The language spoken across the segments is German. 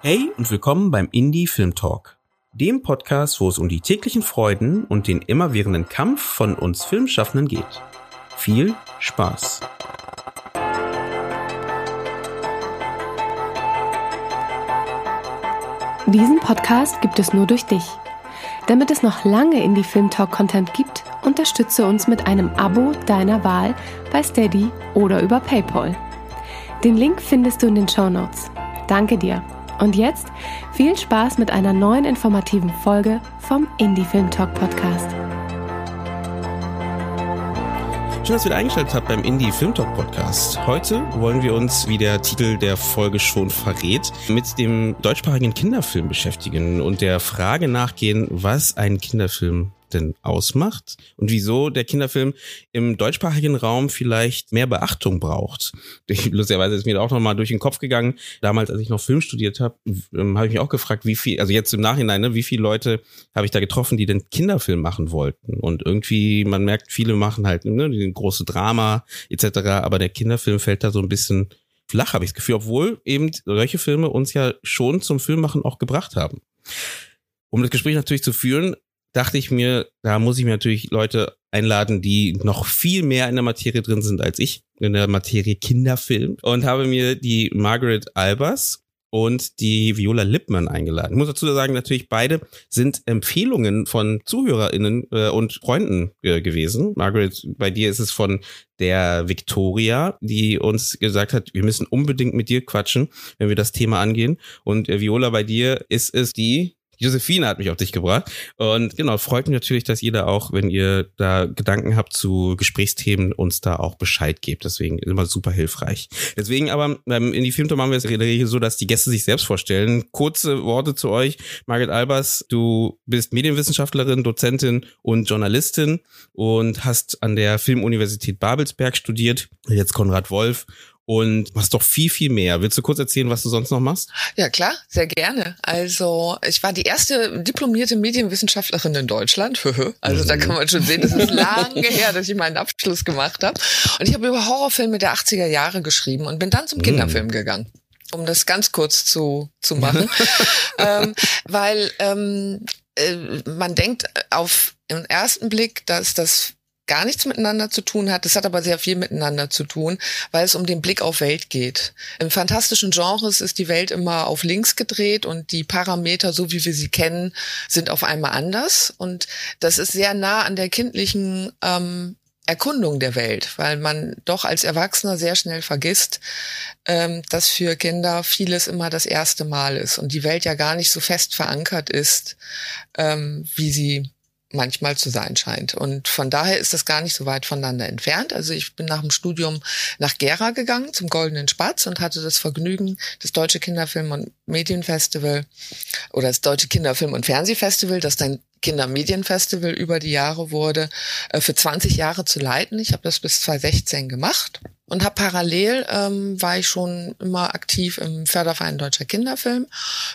Hey und willkommen beim Indie Film Talk, dem Podcast, wo es um die täglichen Freuden und den immerwährenden Kampf von uns Filmschaffenden geht. Viel Spaß! Diesen Podcast gibt es nur durch dich. Damit es noch lange Indie Film Talk Content gibt, unterstütze uns mit einem Abo deiner Wahl bei Steady oder über PayPal. Den Link findest du in den Show Notes. Danke dir. Und jetzt viel Spaß mit einer neuen informativen Folge vom Indie Film Talk Podcast. Schön, dass ihr wieder eingeschaltet habt beim Indie Film Talk Podcast. Heute wollen wir uns, wie der Titel der Folge schon verrät, mit dem deutschsprachigen Kinderfilm beschäftigen und der Frage nachgehen, was ein Kinderfilm denn ausmacht und wieso der Kinderfilm im deutschsprachigen Raum vielleicht mehr Beachtung braucht. Lustigerweise ist mir auch noch mal durch den Kopf gegangen. Damals, als ich noch Film studiert habe, ähm, habe ich mich auch gefragt, wie viel, also jetzt im Nachhinein, ne, wie viele Leute habe ich da getroffen, die den Kinderfilm machen wollten. Und irgendwie, man merkt, viele machen halt ne, die große Drama etc., aber der Kinderfilm fällt da so ein bisschen flach, habe ich das Gefühl, obwohl eben solche Filme uns ja schon zum Filmmachen auch gebracht haben. Um das Gespräch natürlich zu führen, dachte ich mir, da muss ich mir natürlich Leute einladen, die noch viel mehr in der Materie drin sind als ich, in der Materie Kinderfilm. Und habe mir die Margaret Albers und die Viola Lippmann eingeladen. Ich muss dazu sagen, natürlich beide sind Empfehlungen von ZuhörerInnen äh, und Freunden äh, gewesen. Margaret, bei dir ist es von der Victoria, die uns gesagt hat, wir müssen unbedingt mit dir quatschen, wenn wir das Thema angehen. Und äh, Viola, bei dir ist es die Josephine hat mich auf dich gebracht. Und genau, freut mich natürlich, dass ihr da auch, wenn ihr da Gedanken habt zu Gesprächsthemen, uns da auch Bescheid gebt. Deswegen immer super hilfreich. Deswegen aber ähm, in die Filmtour machen wir es in der Regel so, dass die Gäste sich selbst vorstellen. Kurze Worte zu euch. Margaret Albers, du bist Medienwissenschaftlerin, Dozentin und Journalistin und hast an der Filmuniversität Babelsberg studiert. Jetzt Konrad Wolf und machst doch viel, viel mehr. Willst du kurz erzählen, was du sonst noch machst? Ja, klar, sehr gerne. Also ich war die erste diplomierte Medienwissenschaftlerin in Deutschland. Also mhm. da kann man schon sehen, das ist lange her, dass ich meinen Abschluss gemacht habe. Und ich habe über Horrorfilme der 80er Jahre geschrieben und bin dann zum mhm. Kinderfilm gegangen um das ganz kurz zu, zu machen. ähm, weil ähm, äh, man denkt auf den ersten Blick, dass das gar nichts miteinander zu tun hat. Das hat aber sehr viel miteinander zu tun, weil es um den Blick auf Welt geht. Im fantastischen Genres ist die Welt immer auf links gedreht und die Parameter, so wie wir sie kennen, sind auf einmal anders. Und das ist sehr nah an der kindlichen ähm, Erkundung der Welt, weil man doch als Erwachsener sehr schnell vergisst, ähm, dass für Kinder vieles immer das erste Mal ist und die Welt ja gar nicht so fest verankert ist, ähm, wie sie manchmal zu sein scheint. Und von daher ist das gar nicht so weit voneinander entfernt. Also ich bin nach dem Studium nach Gera gegangen zum Goldenen Spatz und hatte das Vergnügen, das Deutsche Kinderfilm- und Medienfestival oder das Deutsche Kinderfilm- und Fernsehfestival, das dann Kindermedienfestival über die Jahre wurde, äh, für 20 Jahre zu leiten. Ich habe das bis 2016 gemacht und habe parallel ähm, war ich schon immer aktiv im Förderverein Deutscher Kinderfilm,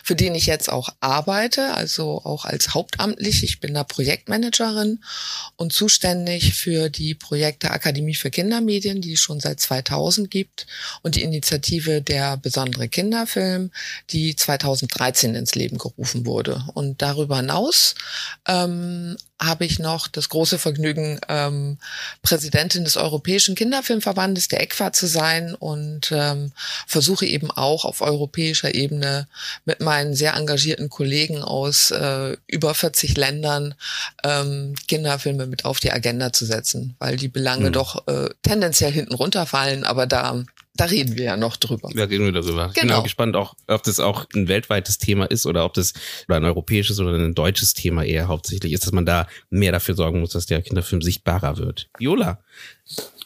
für den ich jetzt auch arbeite, also auch als hauptamtlich. Ich bin da Projektmanagerin und zuständig für die Projekte Akademie für Kindermedien, die es schon seit 2000 gibt und die Initiative der besondere Kinderfilm, die 2013 ins Leben gerufen wurde. Und darüber hinaus ähm, habe ich noch das große Vergnügen, ähm, Präsidentin des Europäischen Kinderfilmverbandes, der ECFA, zu sein und ähm, versuche eben auch auf europäischer Ebene mit meinen sehr engagierten Kollegen aus äh, über 40 Ländern ähm, Kinderfilme mit auf die Agenda zu setzen, weil die Belange mhm. doch äh, tendenziell hinten runterfallen, aber da da reden wir ja noch drüber. Da reden wir darüber. Genau. Ich bin auch gespannt, auch, ob das auch ein weltweites Thema ist oder ob das oder ein europäisches oder ein deutsches Thema eher hauptsächlich ist, dass man da mehr dafür sorgen muss, dass der Kinderfilm sichtbarer wird. Viola,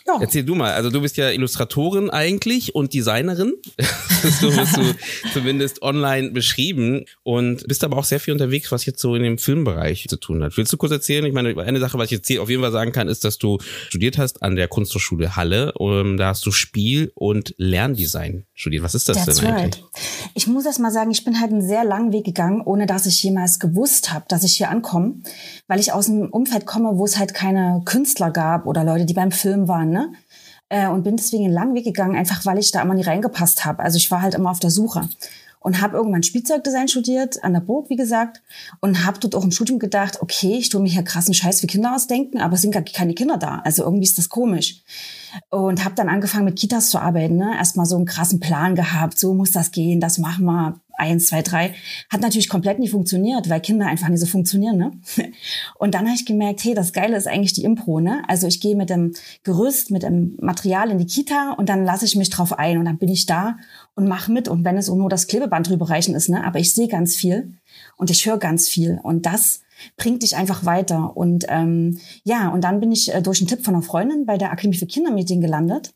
ja. Erzähl du mal, also du bist ja Illustratorin eigentlich und Designerin. so bist du zumindest online beschrieben und bist aber auch sehr viel unterwegs, was jetzt so in dem Filmbereich zu tun hat. Willst du kurz erzählen? Ich meine, eine Sache, was ich jetzt auf jeden Fall sagen kann, ist, dass du studiert hast an der Kunsthochschule Halle. Um, da hast du Spiel- und Lerndesign studiert. Was ist das That's denn eigentlich? Right. Ich muss erst mal sagen, ich bin halt einen sehr langen Weg gegangen, ohne dass ich jemals gewusst habe, dass ich hier ankomme, weil ich aus einem Umfeld komme, wo es halt keine Künstler gab oder Leute, die beim Film waren. Ne? Ne? Äh, und bin deswegen einen langen Weg gegangen, einfach weil ich da immer nie reingepasst habe. Also ich war halt immer auf der Suche. und habe irgendwann Spielzeugdesign studiert an der Burg, wie gesagt, und habe dort auch im Studium gedacht, okay, ich tue mir hier krassen Scheiß für Kinder ausdenken, aber es sind gar keine Kinder da. Also irgendwie ist das komisch. Und habe dann angefangen mit Kitas zu arbeiten. Ne? Erstmal so einen krassen Plan gehabt, so muss das gehen, das machen wir, eins, zwei, drei. Hat natürlich komplett nicht funktioniert, weil Kinder einfach nicht so funktionieren. Ne? Und dann habe ich gemerkt, hey, das Geile ist eigentlich die Impro. Ne? Also ich gehe mit dem Gerüst, mit dem Material in die Kita und dann lasse ich mich drauf ein und dann bin ich da und mache mit. Und wenn es nur das Klebeband drüber reichen ist, ne? aber ich sehe ganz viel und ich höre ganz viel. Und das bringt dich einfach weiter. Und ähm, ja, und dann bin ich äh, durch einen Tipp von einer Freundin bei der Akademie für Kindermedien gelandet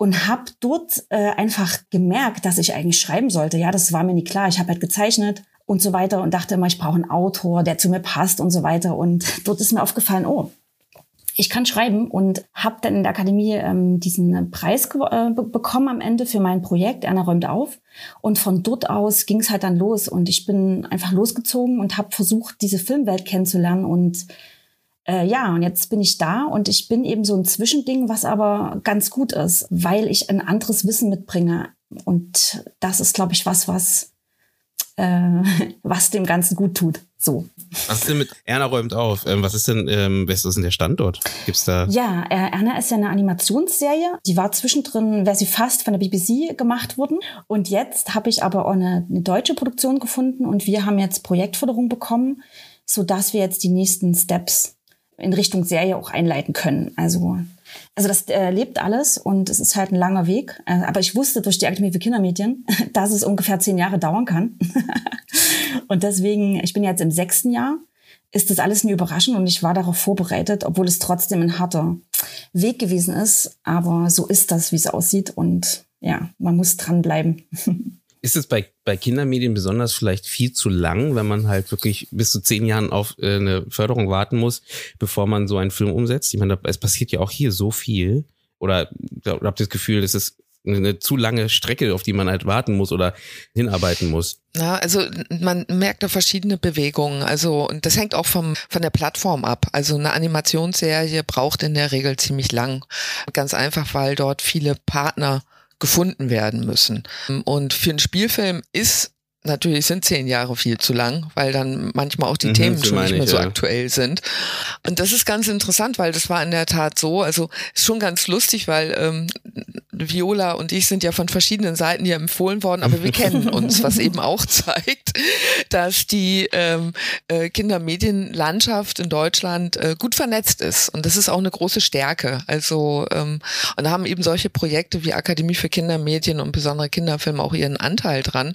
und habe dort äh, einfach gemerkt, dass ich eigentlich schreiben sollte. Ja, das war mir nicht klar. Ich habe halt gezeichnet und so weiter und dachte immer, ich brauche einen Autor, der zu mir passt und so weiter. Und dort ist mir aufgefallen, oh, ich kann schreiben und habe dann in der Akademie ähm, diesen Preis äh, bekommen am Ende für mein Projekt. Erna räumt auf. Und von dort aus ging es halt dann los. Und ich bin einfach losgezogen und habe versucht, diese Filmwelt kennenzulernen und äh, ja, und jetzt bin ich da und ich bin eben so ein Zwischending, was aber ganz gut ist, weil ich ein anderes Wissen mitbringe. Und das ist, glaube ich, was, was, äh, was dem Ganzen gut tut. So. Was ist denn mit Erna räumt auf? Ähm, was ist denn, ähm, was ist denn der Standort? Gibt's da? Ja, äh, Erna ist ja eine Animationsserie. Die war zwischendrin, wäre sie fast von der BBC gemacht worden. Und jetzt habe ich aber auch eine, eine deutsche Produktion gefunden und wir haben jetzt Projektförderung bekommen, so dass wir jetzt die nächsten Steps in Richtung Serie auch einleiten können. Also, also das äh, lebt alles und es ist halt ein langer Weg. Äh, aber ich wusste durch die Akademie für Kindermedien, dass es ungefähr zehn Jahre dauern kann. und deswegen, ich bin jetzt im sechsten Jahr, ist das alles eine Überraschung und ich war darauf vorbereitet, obwohl es trotzdem ein harter Weg gewesen ist. Aber so ist das, wie es aussieht und ja, man muss dranbleiben. Ist es bei, bei Kindermedien besonders vielleicht viel zu lang, wenn man halt wirklich bis zu zehn Jahren auf äh, eine Förderung warten muss, bevor man so einen Film umsetzt? Ich meine, es passiert ja auch hier so viel. Oder, oder habt ihr das Gefühl, das ist eine zu lange Strecke, auf die man halt warten muss oder hinarbeiten muss. Ja, also man merkt da verschiedene Bewegungen. Also und das hängt auch vom von der Plattform ab. Also eine Animationsserie braucht in der Regel ziemlich lang. Ganz einfach, weil dort viele Partner gefunden werden müssen. Und für einen Spielfilm ist Natürlich sind zehn Jahre viel zu lang, weil dann manchmal auch die mhm, Themen schon nicht mehr ich, so ja. aktuell sind. Und das ist ganz interessant, weil das war in der Tat so. Also ist schon ganz lustig, weil ähm, Viola und ich sind ja von verschiedenen Seiten hier empfohlen worden, aber wir kennen uns, was eben auch zeigt, dass die ähm, äh, Kindermedienlandschaft in Deutschland äh, gut vernetzt ist. Und das ist auch eine große Stärke. Also ähm, und da haben eben solche Projekte wie Akademie für Kindermedien und besondere Kinderfilme auch ihren Anteil dran.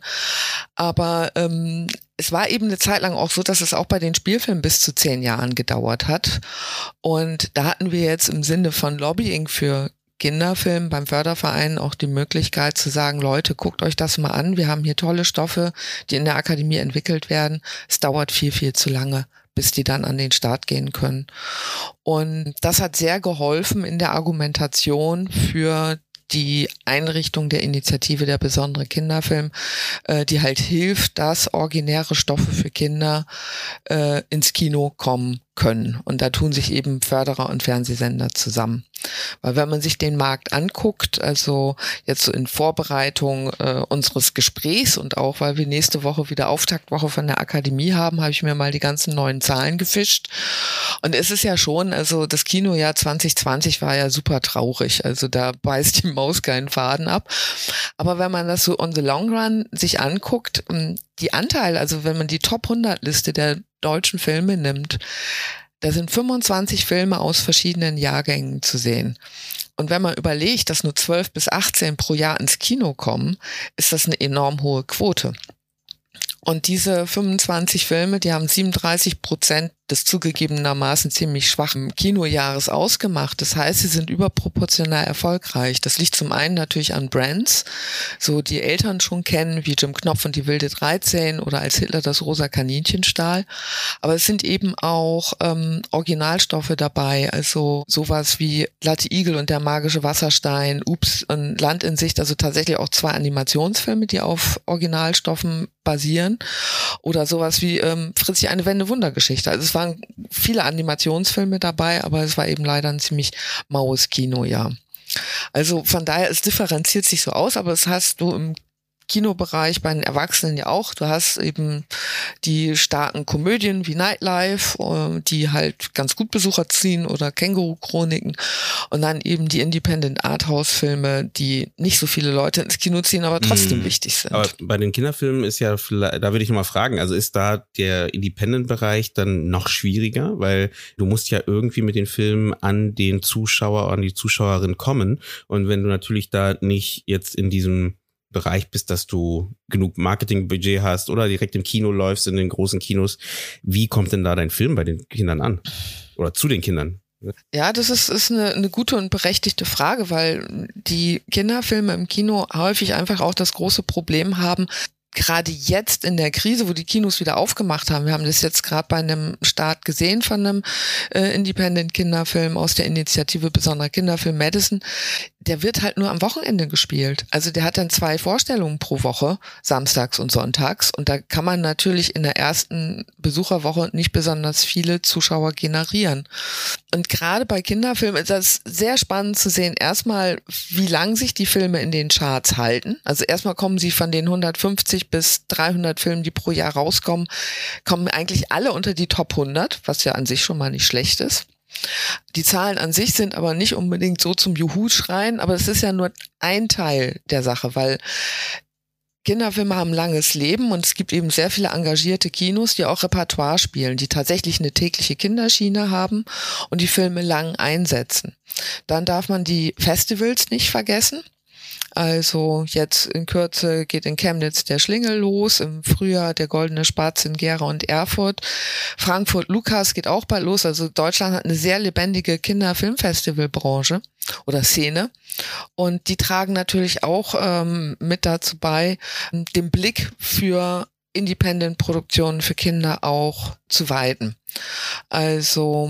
Aber ähm, es war eben eine Zeit lang auch so, dass es auch bei den Spielfilmen bis zu zehn Jahren gedauert hat. Und da hatten wir jetzt im Sinne von Lobbying für Kinderfilm beim Förderverein auch die Möglichkeit zu sagen, Leute, guckt euch das mal an. Wir haben hier tolle Stoffe, die in der Akademie entwickelt werden. Es dauert viel, viel zu lange, bis die dann an den Start gehen können. Und das hat sehr geholfen in der Argumentation für die Einrichtung der Initiative der besondere Kinderfilm, äh, die halt hilft, dass originäre Stoffe für Kinder äh, ins Kino kommen können. Und da tun sich eben Förderer und Fernsehsender zusammen. Weil wenn man sich den Markt anguckt, also jetzt so in Vorbereitung äh, unseres Gesprächs und auch weil wir nächste Woche wieder Auftaktwoche von der Akademie haben, habe ich mir mal die ganzen neuen Zahlen gefischt. Und es ist ja schon, also das Kinojahr 2020 war ja super traurig. Also da beißt die Maus keinen Faden ab. Aber wenn man das so on the long run sich anguckt, die Anteil, also wenn man die Top 100 Liste der deutschen Filme nimmt, da sind 25 Filme aus verschiedenen Jahrgängen zu sehen. Und wenn man überlegt, dass nur 12 bis 18 pro Jahr ins Kino kommen, ist das eine enorm hohe Quote. Und diese 25 Filme, die haben 37 Prozent des zugegebenermaßen ziemlich schwachen Kinojahres ausgemacht. Das heißt, sie sind überproportional erfolgreich. Das liegt zum einen natürlich an Brands, so die Eltern schon kennen, wie Jim Knopf und die Wilde 13 oder als Hitler das rosa Kaninchen stahl. Aber es sind eben auch ähm, Originalstoffe dabei, also sowas wie Latte Igel und der magische Wasserstein, Ups und Land in Sicht, also tatsächlich auch zwei Animationsfilme, die auf Originalstoffen basieren oder sowas wie ähm, Fritzi eine Wende Wundergeschichte. Also waren viele Animationsfilme dabei, aber es war eben leider ein ziemlich maues Kino, ja. Also von daher, es differenziert sich so aus, aber das hast du im Kinobereich bei den Erwachsenen ja auch. Du hast eben die starken Komödien wie Nightlife, äh, die halt ganz gut Besucher ziehen oder Känguru-Chroniken und dann eben die Independent Arthouse-Filme, die nicht so viele Leute ins Kino ziehen, aber trotzdem hm. wichtig sind. Aber bei den Kinderfilmen ist ja, da würde ich mal fragen, also ist da der Independent-Bereich dann noch schwieriger, weil du musst ja irgendwie mit den Filmen an den Zuschauer, an die Zuschauerin kommen und wenn du natürlich da nicht jetzt in diesem Bereich bist, dass du genug Marketingbudget hast oder direkt im Kino läufst in den großen Kinos. Wie kommt denn da dein Film bei den Kindern an? Oder zu den Kindern? Ja, das ist, ist eine, eine gute und berechtigte Frage, weil die Kinderfilme im Kino häufig einfach auch das große Problem haben, gerade jetzt in der Krise, wo die Kinos wieder aufgemacht haben, wir haben das jetzt gerade bei einem Start gesehen von einem äh, Independent-Kinderfilm aus der Initiative Besonderer Kinderfilm Madison, der wird halt nur am Wochenende gespielt. Also der hat dann zwei Vorstellungen pro Woche, samstags und sonntags. Und da kann man natürlich in der ersten Besucherwoche nicht besonders viele Zuschauer generieren. Und gerade bei Kinderfilmen ist das sehr spannend zu sehen. Erstmal, wie lang sich die Filme in den Charts halten. Also erstmal kommen sie von den 150 bis 300 Filmen, die pro Jahr rauskommen, kommen eigentlich alle unter die Top 100, was ja an sich schon mal nicht schlecht ist. Die Zahlen an sich sind aber nicht unbedingt so zum Juhu-Schreien, aber es ist ja nur ein Teil der Sache, weil Kinderfilme haben langes Leben und es gibt eben sehr viele engagierte Kinos, die auch Repertoire spielen, die tatsächlich eine tägliche Kinderschiene haben und die Filme lang einsetzen. Dann darf man die Festivals nicht vergessen. Also jetzt in Kürze geht in Chemnitz der Schlingel los, im Frühjahr der Goldene Spatz in Gera und Erfurt. Frankfurt Lukas geht auch bald los. Also Deutschland hat eine sehr lebendige Kinderfilmfestivalbranche oder Szene. Und die tragen natürlich auch ähm, mit dazu bei, den Blick für Independent-Produktionen für Kinder auch zu weiten. Also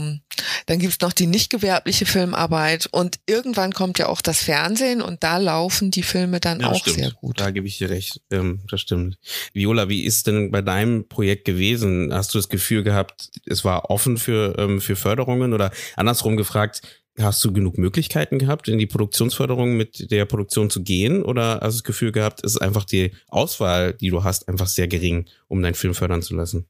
dann gibt's noch die nicht gewerbliche Filmarbeit und irgendwann kommt ja auch das Fernsehen und da laufen die Filme dann ja, auch stimmt. sehr gut. Da gebe ich dir recht, ähm, das stimmt. Viola, wie ist denn bei deinem Projekt gewesen? Hast du das Gefühl gehabt, es war offen für, ähm, für Förderungen oder andersrum gefragt, Hast du genug Möglichkeiten gehabt, in die Produktionsförderung mit der Produktion zu gehen? Oder hast du das Gefühl gehabt, es ist einfach die Auswahl, die du hast, einfach sehr gering, um deinen Film fördern zu lassen?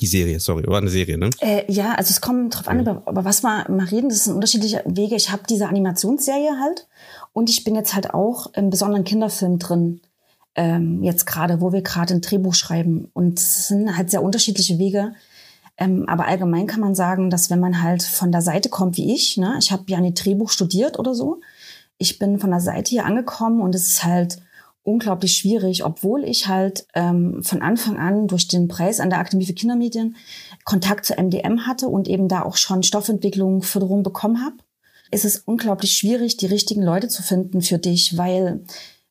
Die Serie, sorry, war eine Serie, ne? Äh, ja, also es kommt drauf an, aber, aber was wir mal reden, das sind unterschiedliche Wege. Ich habe diese Animationsserie halt und ich bin jetzt halt auch im besonderen Kinderfilm drin. Ähm, jetzt gerade, wo wir gerade ein Drehbuch schreiben. Und es sind halt sehr unterschiedliche Wege, ähm, aber allgemein kann man sagen, dass wenn man halt von der Seite kommt wie ich, ne, ich habe ja ein Drehbuch studiert oder so, ich bin von der Seite hier angekommen und es ist halt unglaublich schwierig, obwohl ich halt ähm, von Anfang an durch den Preis an der Akademie für Kindermedien Kontakt zur MDM hatte und eben da auch schon Stoffentwicklung, Förderung bekommen habe, ist es unglaublich schwierig, die richtigen Leute zu finden für dich, weil,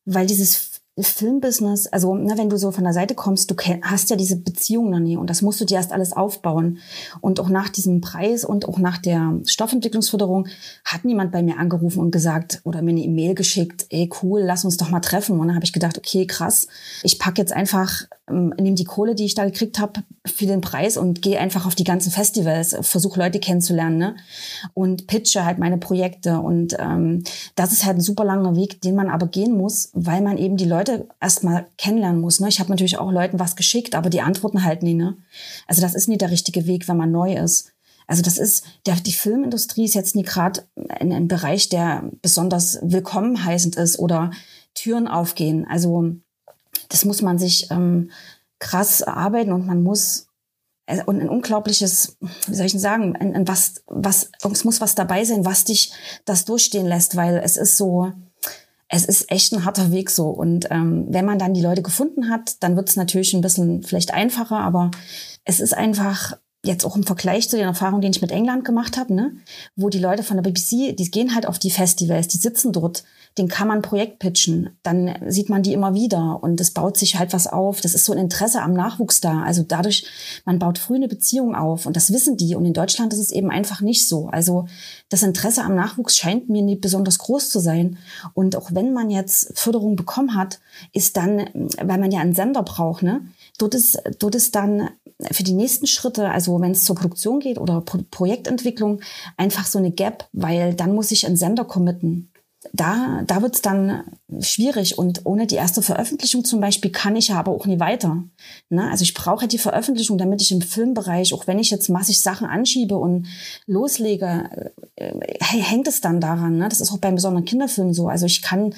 weil dieses Filmbusiness, also ne, wenn du so von der Seite kommst, du hast ja diese Beziehung noch nie und das musst du dir erst alles aufbauen. Und auch nach diesem Preis und auch nach der Stoffentwicklungsförderung hat niemand bei mir angerufen und gesagt oder mir eine E-Mail geschickt, ey cool, lass uns doch mal treffen. Und dann habe ich gedacht, okay, krass, ich pack jetzt einfach, ähm, nehme die Kohle, die ich da gekriegt habe, für den Preis und gehe einfach auf die ganzen Festivals, versuche Leute kennenzulernen ne? und pitche halt meine Projekte. Und ähm, das ist halt ein super langer Weg, den man aber gehen muss, weil man eben die Leute erstmal kennenlernen muss. Ne? Ich habe natürlich auch Leuten was geschickt, aber die antworten halt nie. Ne? Also das ist nie der richtige Weg, wenn man neu ist. Also das ist, der, die Filmindustrie ist jetzt nie gerade ein, ein Bereich, der besonders willkommen heißend ist oder Türen aufgehen. Also das muss man sich ähm, krass erarbeiten und man muss äh, und ein unglaubliches, wie soll ich denn sagen, ein, ein was, was, es muss was dabei sein, was dich das durchstehen lässt, weil es ist so, es ist echt ein harter Weg so. Und ähm, wenn man dann die Leute gefunden hat, dann wird es natürlich ein bisschen vielleicht einfacher, aber es ist einfach jetzt auch im Vergleich zu den Erfahrungen, die ich mit England gemacht habe, ne, wo die Leute von der BBC, die gehen halt auf die Festivals, die sitzen dort, den kann man Projekt pitchen, dann sieht man die immer wieder und es baut sich halt was auf. Das ist so ein Interesse am Nachwuchs da. Also dadurch, man baut früh eine Beziehung auf und das wissen die. Und in Deutschland ist es eben einfach nicht so. Also das Interesse am Nachwuchs scheint mir nicht besonders groß zu sein. Und auch wenn man jetzt Förderung bekommen hat, ist dann, weil man ja einen Sender braucht, ne, dort ist, dort ist dann für die nächsten Schritte, also wenn es zur Produktion geht oder Pro Projektentwicklung, einfach so eine Gap, weil dann muss ich einen Sender committen da, da wird's dann schwierig. Und ohne die erste Veröffentlichung zum Beispiel kann ich ja aber auch nie weiter. Ne? Also ich brauche die Veröffentlichung, damit ich im Filmbereich, auch wenn ich jetzt massig Sachen anschiebe und loslege, äh, hängt es dann daran. Ne? Das ist auch beim besonderen Kinderfilm so. Also ich kann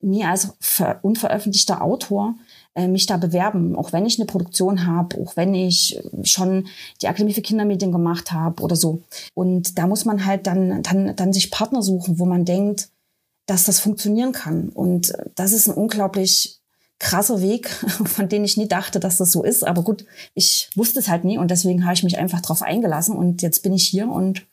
nie als unveröffentlichter Autor äh, mich da bewerben, auch wenn ich eine Produktion habe, auch wenn ich schon die Akademie für Kindermedien gemacht habe oder so. Und da muss man halt dann, dann, dann sich Partner suchen, wo man denkt, dass das funktionieren kann. Und das ist ein unglaublich krasser Weg, von dem ich nie dachte, dass das so ist. Aber gut, ich wusste es halt nie und deswegen habe ich mich einfach drauf eingelassen und jetzt bin ich hier und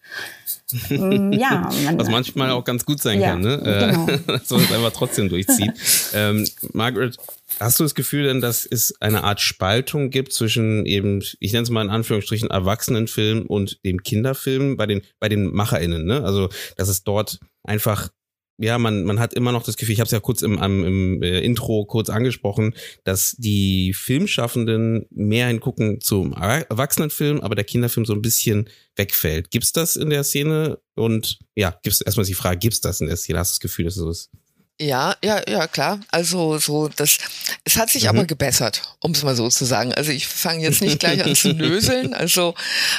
ähm, ja. Man, Was manchmal auch ganz gut sein ja, kann, ne? Äh, genau. dass man es einfach trotzdem durchzieht. ähm, Margaret, hast du das Gefühl denn, dass es eine Art Spaltung gibt zwischen eben, ich nenne es mal in Anführungsstrichen, Erwachsenenfilm und dem Kinderfilm bei den, bei den MacherInnen, ne? Also, dass es dort einfach ja, man, man hat immer noch das Gefühl, ich habe es ja kurz im, im, im äh, Intro kurz angesprochen, dass die Filmschaffenden mehr hingucken zum Erwachsenenfilm, aber der Kinderfilm so ein bisschen wegfällt. Gibt's das in der Szene? Und ja, gibt's erstmal die Frage, gibt's das in der Szene? Hast du das Gefühl, dass es so ist? Ja, ja, ja, klar. Also so das, es hat sich mhm. aber gebessert, um es mal so zu sagen. Also ich fange jetzt nicht gleich an zu löseln. Also,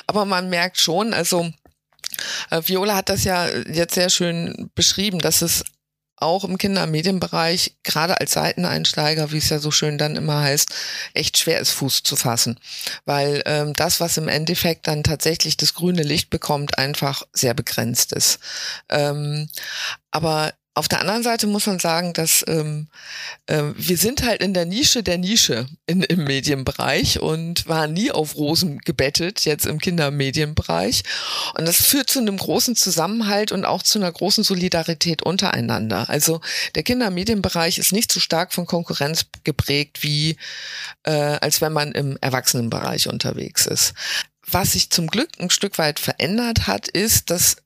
aber man merkt schon, also Viola hat das ja jetzt sehr schön beschrieben, dass es auch im Kindermedienbereich, gerade als Seiteneinsteiger, wie es ja so schön dann immer heißt, echt schwer ist, Fuß zu fassen. Weil ähm, das, was im Endeffekt dann tatsächlich das grüne Licht bekommt, einfach sehr begrenzt ist. Ähm, aber auf der anderen Seite muss man sagen, dass ähm, äh, wir sind halt in der Nische der Nische in, im Medienbereich und waren nie auf Rosen gebettet, jetzt im Kindermedienbereich. Und das führt zu einem großen Zusammenhalt und auch zu einer großen Solidarität untereinander. Also der Kindermedienbereich ist nicht so stark von Konkurrenz geprägt, wie äh, als wenn man im Erwachsenenbereich unterwegs ist. Was sich zum Glück ein Stück weit verändert hat, ist, dass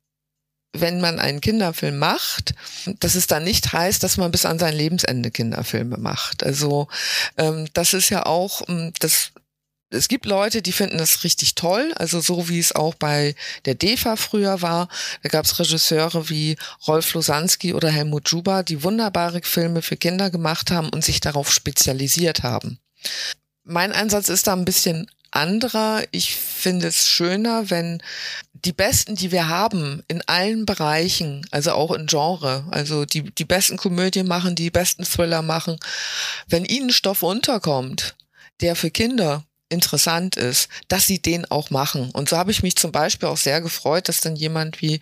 wenn man einen Kinderfilm macht, dass es dann nicht heißt, dass man bis an sein Lebensende Kinderfilme macht. Also ähm, das ist ja auch, ähm, das es gibt Leute, die finden das richtig toll, also so wie es auch bei der DEFA früher war. Da gab es Regisseure wie Rolf Losanski oder Helmut Juba, die wunderbare Filme für Kinder gemacht haben und sich darauf spezialisiert haben. Mein Einsatz ist da ein bisschen anderer. Ich finde es schöner, wenn die Besten, die wir haben in allen Bereichen, also auch in Genre, also die, die besten Komödien machen, die besten Thriller machen, wenn ihnen Stoff unterkommt, der für Kinder interessant ist, dass sie den auch machen. Und so habe ich mich zum Beispiel auch sehr gefreut, dass dann jemand wie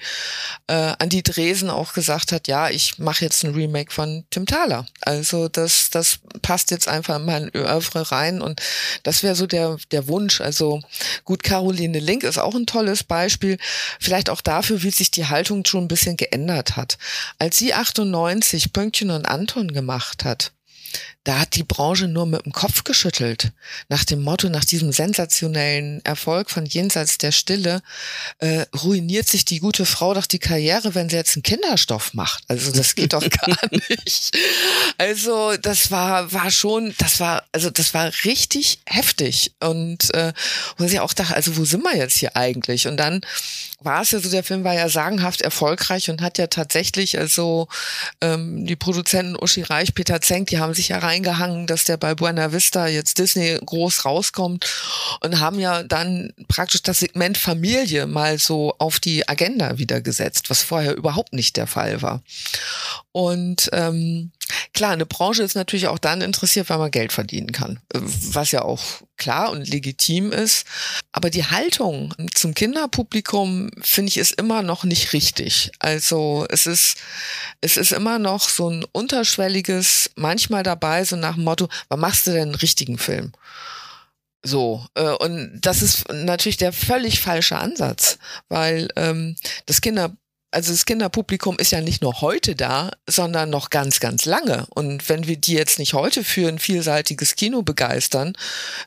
äh, Andi Dresen auch gesagt hat, ja, ich mache jetzt ein Remake von Tim Thaler. Also das, das passt jetzt einfach in mein Oeuvre rein und das wäre so der, der Wunsch. Also gut, Caroline Link ist auch ein tolles Beispiel, vielleicht auch dafür, wie sich die Haltung schon ein bisschen geändert hat. Als sie 98 Pünktchen und Anton gemacht hat, da hat die Branche nur mit dem Kopf geschüttelt. Nach dem Motto, nach diesem sensationellen Erfolg von Jenseits der Stille, äh, ruiniert sich die gute Frau doch die Karriere, wenn sie jetzt einen Kinderstoff macht. Also das geht doch gar nicht. Also das war, war schon, das war, also das war richtig heftig. Und äh, wo sie auch dachte, also wo sind wir jetzt hier eigentlich? Und dann war es ja so, der Film war ja sagenhaft erfolgreich und hat ja tatsächlich, also ähm, die Produzenten Uschi Reich, Peter Zenk, die haben sich ja reingehangen, dass der bei Buena Vista jetzt Disney groß rauskommt und haben ja dann praktisch das Segment Familie mal so auf die Agenda wieder gesetzt, was vorher überhaupt nicht der Fall war. Und ähm, Klar, eine Branche ist natürlich auch dann interessiert, weil man Geld verdienen kann, was ja auch klar und legitim ist. Aber die Haltung zum Kinderpublikum finde ich ist immer noch nicht richtig. Also es ist es ist immer noch so ein unterschwelliges, manchmal dabei so nach dem Motto, wann machst du denn einen richtigen Film? So, äh, und das ist natürlich der völlig falsche Ansatz, weil ähm, das Kinder also das Kinderpublikum ist ja nicht nur heute da, sondern noch ganz, ganz lange. Und wenn wir die jetzt nicht heute für ein vielseitiges Kino begeistern,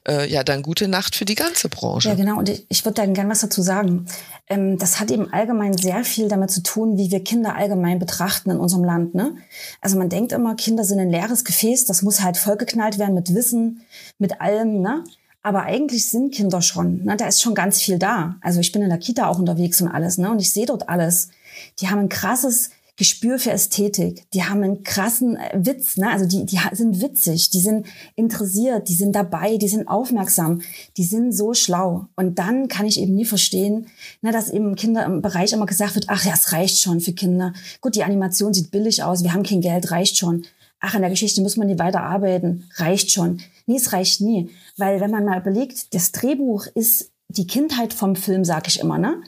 äh, ja, dann gute Nacht für die ganze Branche. Ja, genau. Und ich, ich würde da gerne was dazu sagen. Ähm, das hat eben allgemein sehr viel damit zu tun, wie wir Kinder allgemein betrachten in unserem Land. Ne? Also man denkt immer, Kinder sind ein leeres Gefäß, das muss halt vollgeknallt werden mit Wissen, mit allem. Ne? Aber eigentlich sind Kinder schon. Ne? Da ist schon ganz viel da. Also ich bin in der Kita auch unterwegs und alles. Ne? Und ich sehe dort alles die haben ein krasses Gespür für Ästhetik, die haben einen krassen äh, Witz, ne? also die, die sind witzig, die sind interessiert, die sind dabei, die sind aufmerksam, die sind so schlau. Und dann kann ich eben nie verstehen, ne, dass eben Kinder im Bereich immer gesagt wird, ach ja, es reicht schon für Kinder. Gut, die Animation sieht billig aus, wir haben kein Geld, reicht schon. Ach, in der Geschichte muss man nie weiter arbeiten, reicht schon. Nee, es reicht nie. Weil wenn man mal überlegt, das Drehbuch ist die Kindheit vom Film, sag ich immer, ne?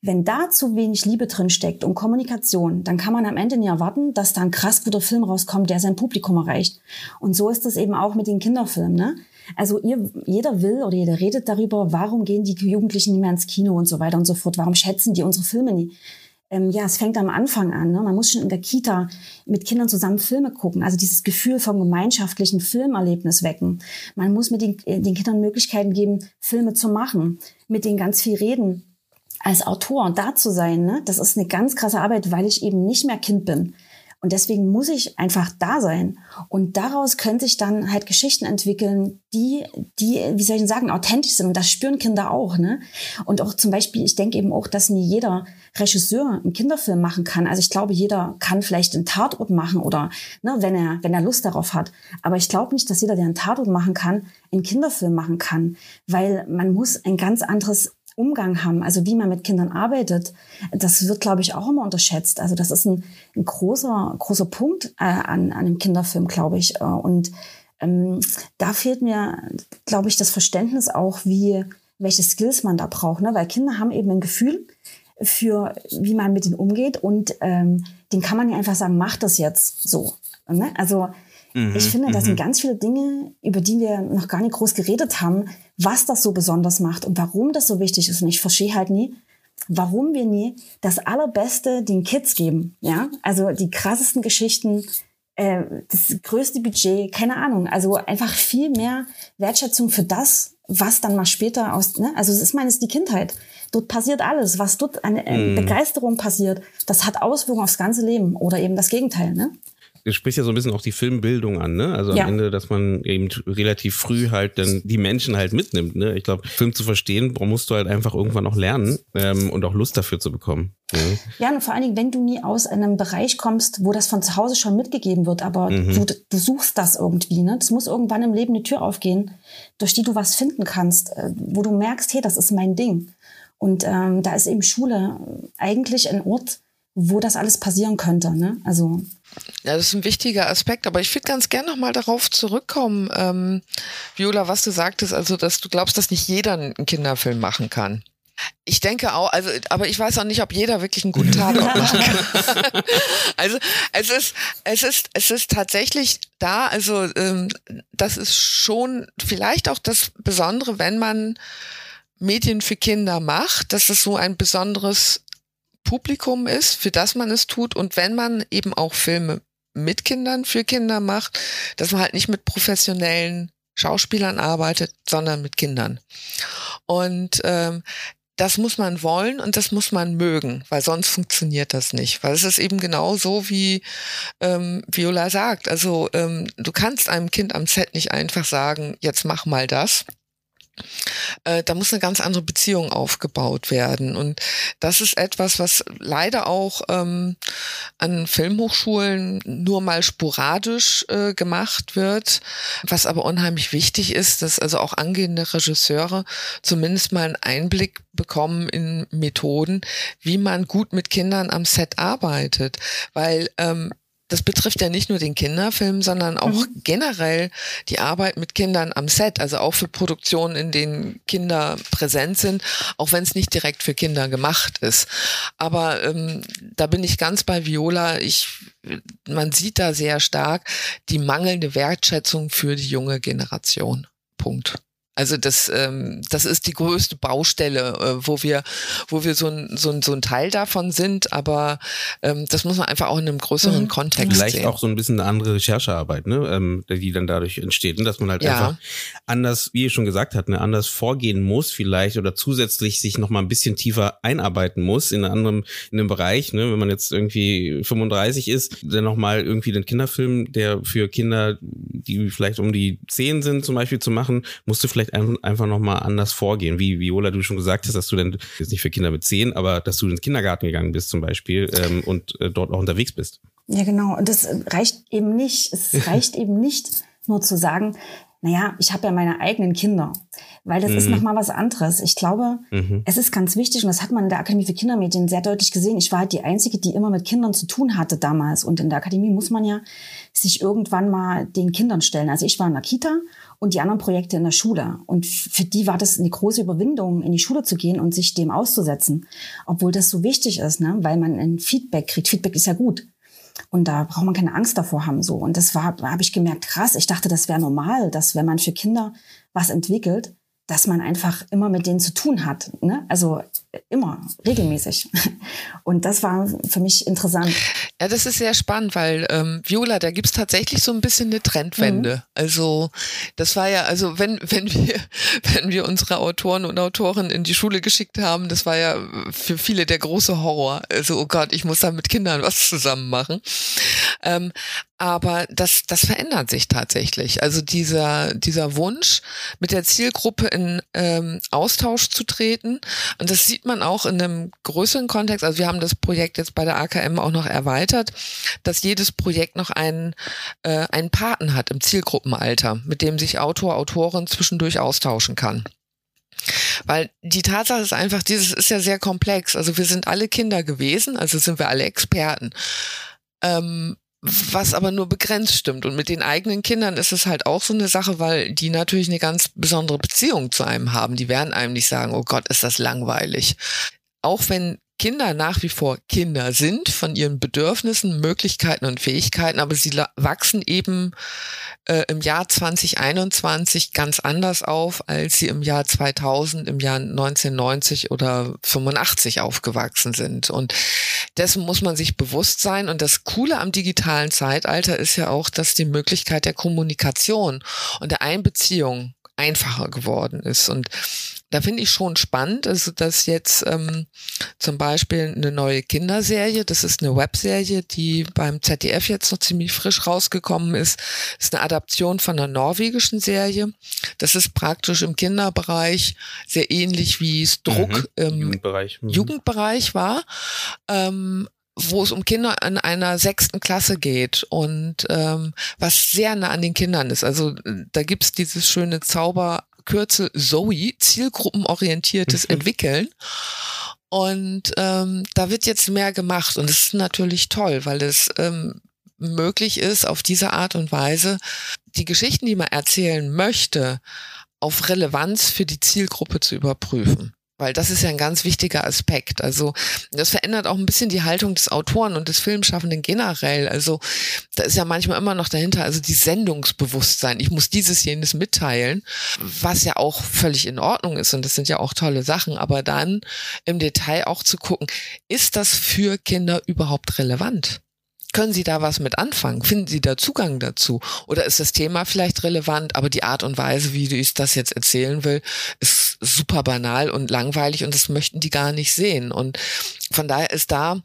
Wenn da zu wenig Liebe drin steckt und Kommunikation, dann kann man am Ende nie erwarten, dass da ein krass guter Film rauskommt, der sein Publikum erreicht. Und so ist es eben auch mit den Kinderfilmen. Ne? Also ihr, jeder will oder jeder redet darüber, warum gehen die Jugendlichen nicht mehr ins Kino und so weiter und so fort. Warum schätzen die unsere Filme nie? Ähm, ja, es fängt am Anfang an. Ne? Man muss schon in der Kita mit Kindern zusammen Filme gucken. Also dieses Gefühl vom gemeinschaftlichen Filmerlebnis wecken. Man muss mit den, den Kindern Möglichkeiten geben, Filme zu machen, mit denen ganz viel reden als Autor da zu sein, ne, das ist eine ganz krasse Arbeit, weil ich eben nicht mehr Kind bin. Und deswegen muss ich einfach da sein. Und daraus können sich dann halt Geschichten entwickeln, die, die, wie soll ich denn sagen, authentisch sind. Und das spüren Kinder auch, ne? Und auch zum Beispiel, ich denke eben auch, dass nie jeder Regisseur einen Kinderfilm machen kann. Also ich glaube, jeder kann vielleicht einen Tatort machen oder, ne, wenn er, wenn er Lust darauf hat. Aber ich glaube nicht, dass jeder, der einen Tatort machen kann, einen Kinderfilm machen kann. Weil man muss ein ganz anderes Umgang haben, also wie man mit Kindern arbeitet, das wird, glaube ich, auch immer unterschätzt. Also das ist ein, ein großer, großer Punkt äh, an, an einem Kinderfilm, glaube ich. Äh, und ähm, da fehlt mir, glaube ich, das Verständnis auch, wie welche Skills man da braucht, ne? weil Kinder haben eben ein Gefühl für, wie man mit ihnen umgeht und ähm, den kann man ja einfach sagen, mach das jetzt so. Ne? Also Mhm, ich finde, das sind mhm. ganz viele Dinge, über die wir noch gar nicht groß geredet haben, was das so besonders macht und warum das so wichtig ist. Und ich verstehe halt nie, warum wir nie das Allerbeste den Kids geben. Ja, also die krassesten Geschichten, äh, das größte Budget, keine Ahnung. Also einfach viel mehr Wertschätzung für das, was dann mal später aus. Ne? Also es ist meines die Kindheit. Dort passiert alles, was dort an äh, mhm. Begeisterung passiert, das hat Auswirkungen aufs ganze Leben oder eben das Gegenteil. Ne? Du sprichst ja so ein bisschen auch die Filmbildung an, ne? Also ja. am Ende, dass man eben relativ früh halt dann die Menschen halt mitnimmt, ne? Ich glaube, Film zu verstehen, musst du halt einfach irgendwann auch lernen ähm, und auch Lust dafür zu bekommen. Mhm. Ja, und vor allen Dingen, wenn du nie aus einem Bereich kommst, wo das von zu Hause schon mitgegeben wird, aber mhm. du, du suchst das irgendwie, ne? Es muss irgendwann im Leben eine Tür aufgehen, durch die du was finden kannst, äh, wo du merkst, hey, das ist mein Ding. Und ähm, da ist eben Schule eigentlich ein Ort, wo das alles passieren könnte. Ne? Also ja, das ist ein wichtiger Aspekt, aber ich würde ganz gerne nochmal darauf zurückkommen, ähm, Viola, was du sagtest, also dass du glaubst, dass nicht jeder einen Kinderfilm machen kann. Ich denke auch, also, aber ich weiß auch nicht, ob jeder wirklich einen guten Tatort machen kann. also es ist, es ist, es ist tatsächlich da, also ähm, das ist schon vielleicht auch das Besondere, wenn man Medien für Kinder macht, dass es so ein besonderes Publikum ist, für das man es tut und wenn man eben auch Filme mit Kindern für Kinder macht, dass man halt nicht mit professionellen Schauspielern arbeitet, sondern mit Kindern. Und ähm, das muss man wollen und das muss man mögen, weil sonst funktioniert das nicht. Weil es ist eben genau so, wie ähm, Viola sagt. Also ähm, du kannst einem Kind am Set nicht einfach sagen, jetzt mach mal das, äh, da muss eine ganz andere Beziehung aufgebaut werden. Und das ist etwas, was leider auch ähm, an Filmhochschulen nur mal sporadisch äh, gemacht wird, was aber unheimlich wichtig ist, dass also auch angehende Regisseure zumindest mal einen Einblick bekommen in Methoden, wie man gut mit Kindern am Set arbeitet. Weil ähm, das betrifft ja nicht nur den Kinderfilm, sondern auch mhm. generell die Arbeit mit Kindern am Set, also auch für Produktionen, in denen Kinder präsent sind, auch wenn es nicht direkt für Kinder gemacht ist. Aber ähm, da bin ich ganz bei Viola. Ich, man sieht da sehr stark die mangelnde Wertschätzung für die junge Generation. Punkt. Also das, ähm, das ist die größte Baustelle, äh, wo wir, wo wir so ein, so ein, so ein Teil davon sind, aber ähm, das muss man einfach auch in einem größeren mhm. Kontext Vielleicht sehen. auch so ein bisschen eine andere Recherchearbeit, ne, ähm, die dann dadurch entsteht, und dass man halt ja. einfach anders, wie ihr schon gesagt habt, ne, anders vorgehen muss vielleicht oder zusätzlich sich noch mal ein bisschen tiefer einarbeiten muss in einem anderen, in einem Bereich, ne, wenn man jetzt irgendwie 35 ist, dann noch mal irgendwie den Kinderfilm, der für Kinder, die vielleicht um die 10 sind zum Beispiel zu machen, musst du vielleicht vielleicht einfach nochmal anders vorgehen. Wie Viola, du schon gesagt hast, dass du denn jetzt nicht für Kinder mit zehn, aber dass du ins Kindergarten gegangen bist zum Beispiel ähm, und äh, dort auch unterwegs bist. Ja, genau. Und das reicht eben nicht. Es reicht eben nicht, nur zu sagen, naja, ich habe ja meine eigenen Kinder, weil das mhm. ist nochmal was anderes. Ich glaube, mhm. es ist ganz wichtig und das hat man in der Akademie für Kindermedien sehr deutlich gesehen. Ich war halt die Einzige, die immer mit Kindern zu tun hatte damals und in der Akademie muss man ja sich irgendwann mal den Kindern stellen. Also ich war in der Kita und die anderen Projekte in der Schule und für die war das eine große Überwindung, in die Schule zu gehen und sich dem auszusetzen, obwohl das so wichtig ist, ne? weil man ein Feedback kriegt. Feedback ist ja gut. Und da braucht man keine Angst davor haben so. Und das war, habe ich gemerkt, krass. Ich dachte, das wäre normal, dass wenn man für Kinder was entwickelt, dass man einfach immer mit denen zu tun hat. Ne? Also immer, regelmäßig. Und das war für mich interessant. Ja, das ist sehr spannend, weil ähm, Viola, da gibt's tatsächlich so ein bisschen eine Trendwende. Mhm. Also das war ja, also wenn, wenn wir, wenn wir unsere Autoren und Autorinnen in die Schule geschickt haben, das war ja für viele der große Horror. Also, oh Gott, ich muss da mit Kindern was zusammen machen. Ähm, aber das, das verändert sich tatsächlich. Also dieser, dieser Wunsch, mit der Zielgruppe in ähm, Austausch zu treten. Und das sieht man auch in einem größeren Kontext. Also wir haben das Projekt jetzt bei der AKM auch noch erweitert, dass jedes Projekt noch einen, äh, einen Paten hat im Zielgruppenalter, mit dem sich Autor, Autorin zwischendurch austauschen kann. Weil die Tatsache ist einfach, dieses ist ja sehr komplex. Also wir sind alle Kinder gewesen, also sind wir alle Experten. Ähm, was aber nur begrenzt stimmt. Und mit den eigenen Kindern ist es halt auch so eine Sache, weil die natürlich eine ganz besondere Beziehung zu einem haben. Die werden einem nicht sagen, oh Gott, ist das langweilig. Auch wenn Kinder nach wie vor Kinder sind von ihren Bedürfnissen, Möglichkeiten und Fähigkeiten, aber sie wachsen eben äh, im Jahr 2021 ganz anders auf, als sie im Jahr 2000, im Jahr 1990 oder 85 aufgewachsen sind. Und dessen muss man sich bewusst sein. Und das Coole am digitalen Zeitalter ist ja auch, dass die Möglichkeit der Kommunikation und der Einbeziehung einfacher geworden ist. Und da finde ich schon spannend, also dass jetzt ähm, zum Beispiel eine neue Kinderserie, das ist eine Webserie, die beim ZDF jetzt noch ziemlich frisch rausgekommen ist, das ist eine Adaption von einer norwegischen Serie. Das ist praktisch im Kinderbereich sehr ähnlich wie es Druck mhm. im Jugendbereich, mhm. Jugendbereich war. Ähm, wo es um Kinder in einer sechsten Klasse geht und ähm, was sehr nah an den Kindern ist. Also da gibt's dieses schöne Zauber Kürzel Zoe, zielgruppenorientiertes mhm. Entwickeln. Und ähm, da wird jetzt mehr gemacht und das ist natürlich toll, weil es ähm, möglich ist, auf diese Art und Weise die Geschichten, die man erzählen möchte, auf Relevanz für die Zielgruppe zu überprüfen. Weil das ist ja ein ganz wichtiger Aspekt. Also das verändert auch ein bisschen die Haltung des Autoren und des Filmschaffenden generell. Also da ist ja manchmal immer noch dahinter, also die Sendungsbewusstsein. Ich muss dieses, jenes mitteilen, was ja auch völlig in Ordnung ist und das sind ja auch tolle Sachen. Aber dann im Detail auch zu gucken, ist das für Kinder überhaupt relevant? Können Sie da was mit anfangen? Finden Sie da Zugang dazu? Oder ist das Thema vielleicht relevant, aber die Art und Weise, wie ich das jetzt erzählen will, ist super banal und langweilig und das möchten die gar nicht sehen. Und von daher ist da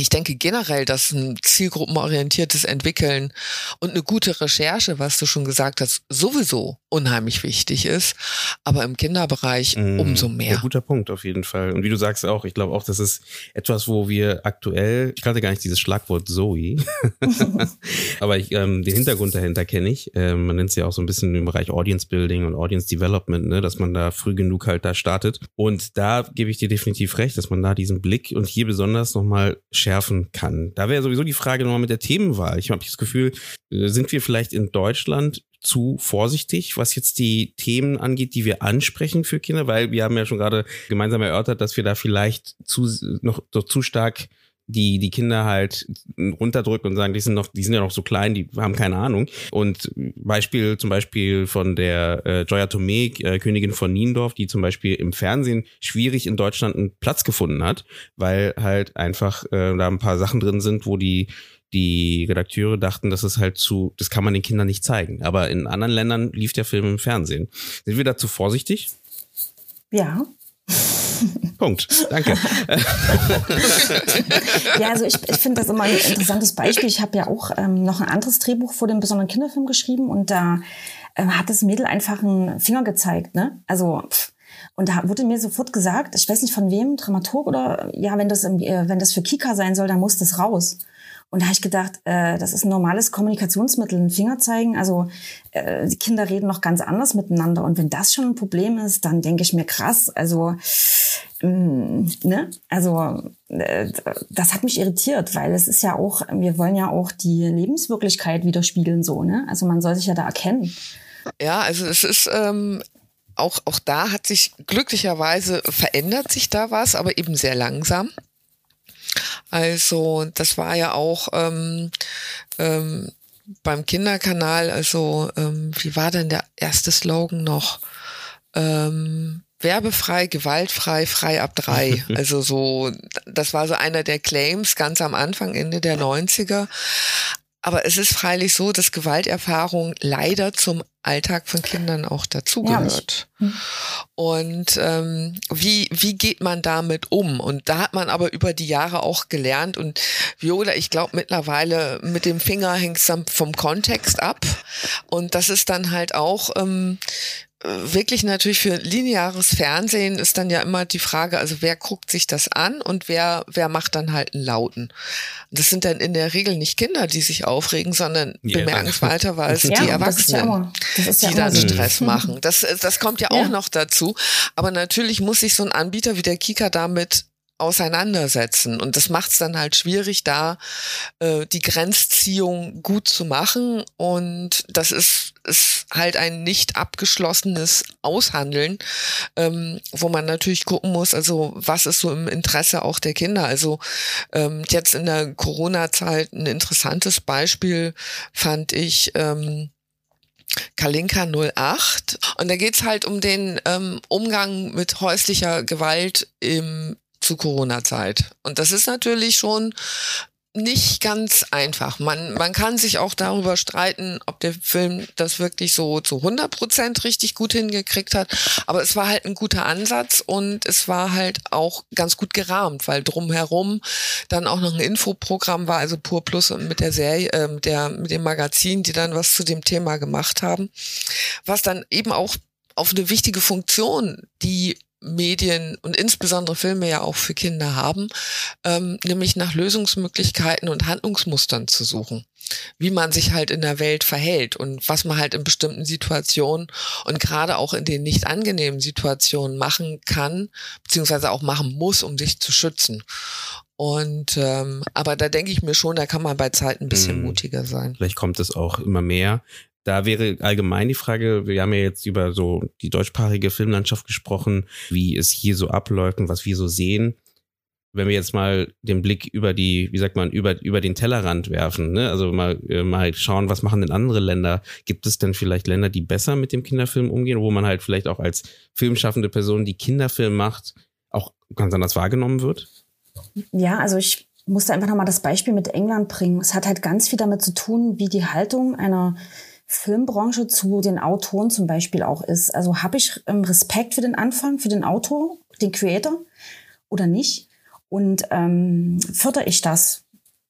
ich denke generell, dass ein zielgruppenorientiertes Entwickeln und eine gute Recherche, was du schon gesagt hast, sowieso unheimlich wichtig ist, aber im Kinderbereich mm, umso mehr. Ein guter Punkt auf jeden Fall. Und wie du sagst auch, ich glaube auch, das ist etwas, wo wir aktuell, ich kannte gar nicht dieses Schlagwort Zoe, aber ich, ähm, den Hintergrund dahinter kenne ich. Ähm, man nennt es ja auch so ein bisschen im Bereich Audience Building und Audience Development, ne, dass man da früh genug halt da startet. Und da gebe ich dir definitiv recht, dass man da diesen Blick und hier besonders nochmal schärfen kann. Da wäre sowieso die Frage nochmal mit der Themenwahl. Ich habe das Gefühl, äh, sind wir vielleicht in Deutschland zu vorsichtig, was jetzt die Themen angeht, die wir ansprechen für Kinder, weil wir haben ja schon gerade gemeinsam erörtert, dass wir da vielleicht zu noch zu stark die die Kinder halt runterdrücken und sagen, die sind noch, die sind ja noch so klein, die haben keine Ahnung. Und Beispiel zum Beispiel von der äh, Joya Tomei, äh, Königin von Niendorf, die zum Beispiel im Fernsehen schwierig in Deutschland einen Platz gefunden hat, weil halt einfach äh, da ein paar Sachen drin sind, wo die die Redakteure dachten, das ist halt zu, das kann man den Kindern nicht zeigen. Aber in anderen Ländern lief der Film im Fernsehen. Sind wir dazu vorsichtig? Ja. Punkt. Danke. ja, also ich, ich finde das immer ein interessantes Beispiel. Ich habe ja auch ähm, noch ein anderes Drehbuch vor dem besonderen Kinderfilm geschrieben und da äh, hat das Mädel einfach einen Finger gezeigt, ne? Also pff. und da wurde mir sofort gesagt, ich weiß nicht von wem, Dramaturg oder ja, wenn das äh, wenn das für Kika sein soll, dann muss das raus. Und da habe ich gedacht, äh, das ist ein normales Kommunikationsmittel, ein Finger zeigen. Also äh, die Kinder reden noch ganz anders miteinander. Und wenn das schon ein Problem ist, dann denke ich mir krass. Also mm, ne, also äh, das hat mich irritiert, weil es ist ja auch, wir wollen ja auch die Lebenswirklichkeit widerspiegeln so. Ne, also man soll sich ja da erkennen. Ja, also es ist ähm, auch auch da hat sich glücklicherweise verändert sich da was, aber eben sehr langsam. Also das war ja auch ähm, ähm, beim Kinderkanal, also ähm, wie war denn der erste Slogan noch? Ähm, werbefrei, gewaltfrei, frei ab drei. Also so, das war so einer der Claims ganz am Anfang, Ende der 90er. Aber es ist freilich so, dass Gewalterfahrung leider zum Alltag von Kindern auch dazugehört. Ja, hm. und ähm, wie, wie geht man damit um? Und da hat man aber über die Jahre auch gelernt. Und Viola, ich glaube mittlerweile mit dem Finger hängt es dann vom Kontext ab. Und das ist dann halt auch, ähm, wirklich natürlich für lineares Fernsehen ist dann ja immer die Frage, also wer guckt sich das an und wer, wer macht dann halt einen Lauten. Das sind dann in der Regel nicht Kinder, die sich aufregen, sondern yeah. bemerkenswerterweise ja, die Erwachsenen, ja ja die dann Stress machen. Das, das kommt ja auch noch dazu. Aber natürlich muss sich so ein Anbieter wie der Kika damit auseinandersetzen. Und das macht es dann halt schwierig, da äh, die Grenzziehung gut zu machen. Und das ist, ist halt ein nicht abgeschlossenes Aushandeln, ähm, wo man natürlich gucken muss, also was ist so im Interesse auch der Kinder. Also ähm, jetzt in der Corona-Zeit ein interessantes Beispiel fand ich. Ähm, Kalinka 08. Und da geht's halt um den ähm, Umgang mit häuslicher Gewalt im zu Corona-Zeit. Und das ist natürlich schon nicht ganz einfach. Man, man kann sich auch darüber streiten, ob der Film das wirklich so zu 100 Prozent richtig gut hingekriegt hat. Aber es war halt ein guter Ansatz und es war halt auch ganz gut gerahmt, weil drumherum dann auch noch ein Infoprogramm war, also Pur Plus und mit der Serie, äh, der, mit dem Magazin, die dann was zu dem Thema gemacht haben. Was dann eben auch auf eine wichtige Funktion, die Medien und insbesondere Filme ja auch für Kinder haben, ähm, nämlich nach Lösungsmöglichkeiten und Handlungsmustern zu suchen, wie man sich halt in der Welt verhält und was man halt in bestimmten Situationen und gerade auch in den nicht angenehmen Situationen machen kann, beziehungsweise auch machen muss, um sich zu schützen. Und ähm, aber da denke ich mir schon, da kann man bei Zeit ein bisschen hm. mutiger sein. Vielleicht kommt es auch immer mehr. Da wäre allgemein die Frage, wir haben ja jetzt über so die deutschsprachige Filmlandschaft gesprochen, wie es hier so abläuft und was wir so sehen. Wenn wir jetzt mal den Blick über die, wie sagt man, über, über den Tellerrand werfen, ne? also mal, äh, mal schauen, was machen denn andere Länder? Gibt es denn vielleicht Länder, die besser mit dem Kinderfilm umgehen, wo man halt vielleicht auch als filmschaffende Person, die Kinderfilm macht, auch ganz anders wahrgenommen wird? Ja, also ich musste einfach nochmal das Beispiel mit England bringen. Es hat halt ganz viel damit zu tun, wie die Haltung einer Filmbranche zu den Autoren zum Beispiel auch ist. Also habe ich ähm, Respekt für den Anfang, für den Autor, den Creator oder nicht? Und ähm, fördere ich das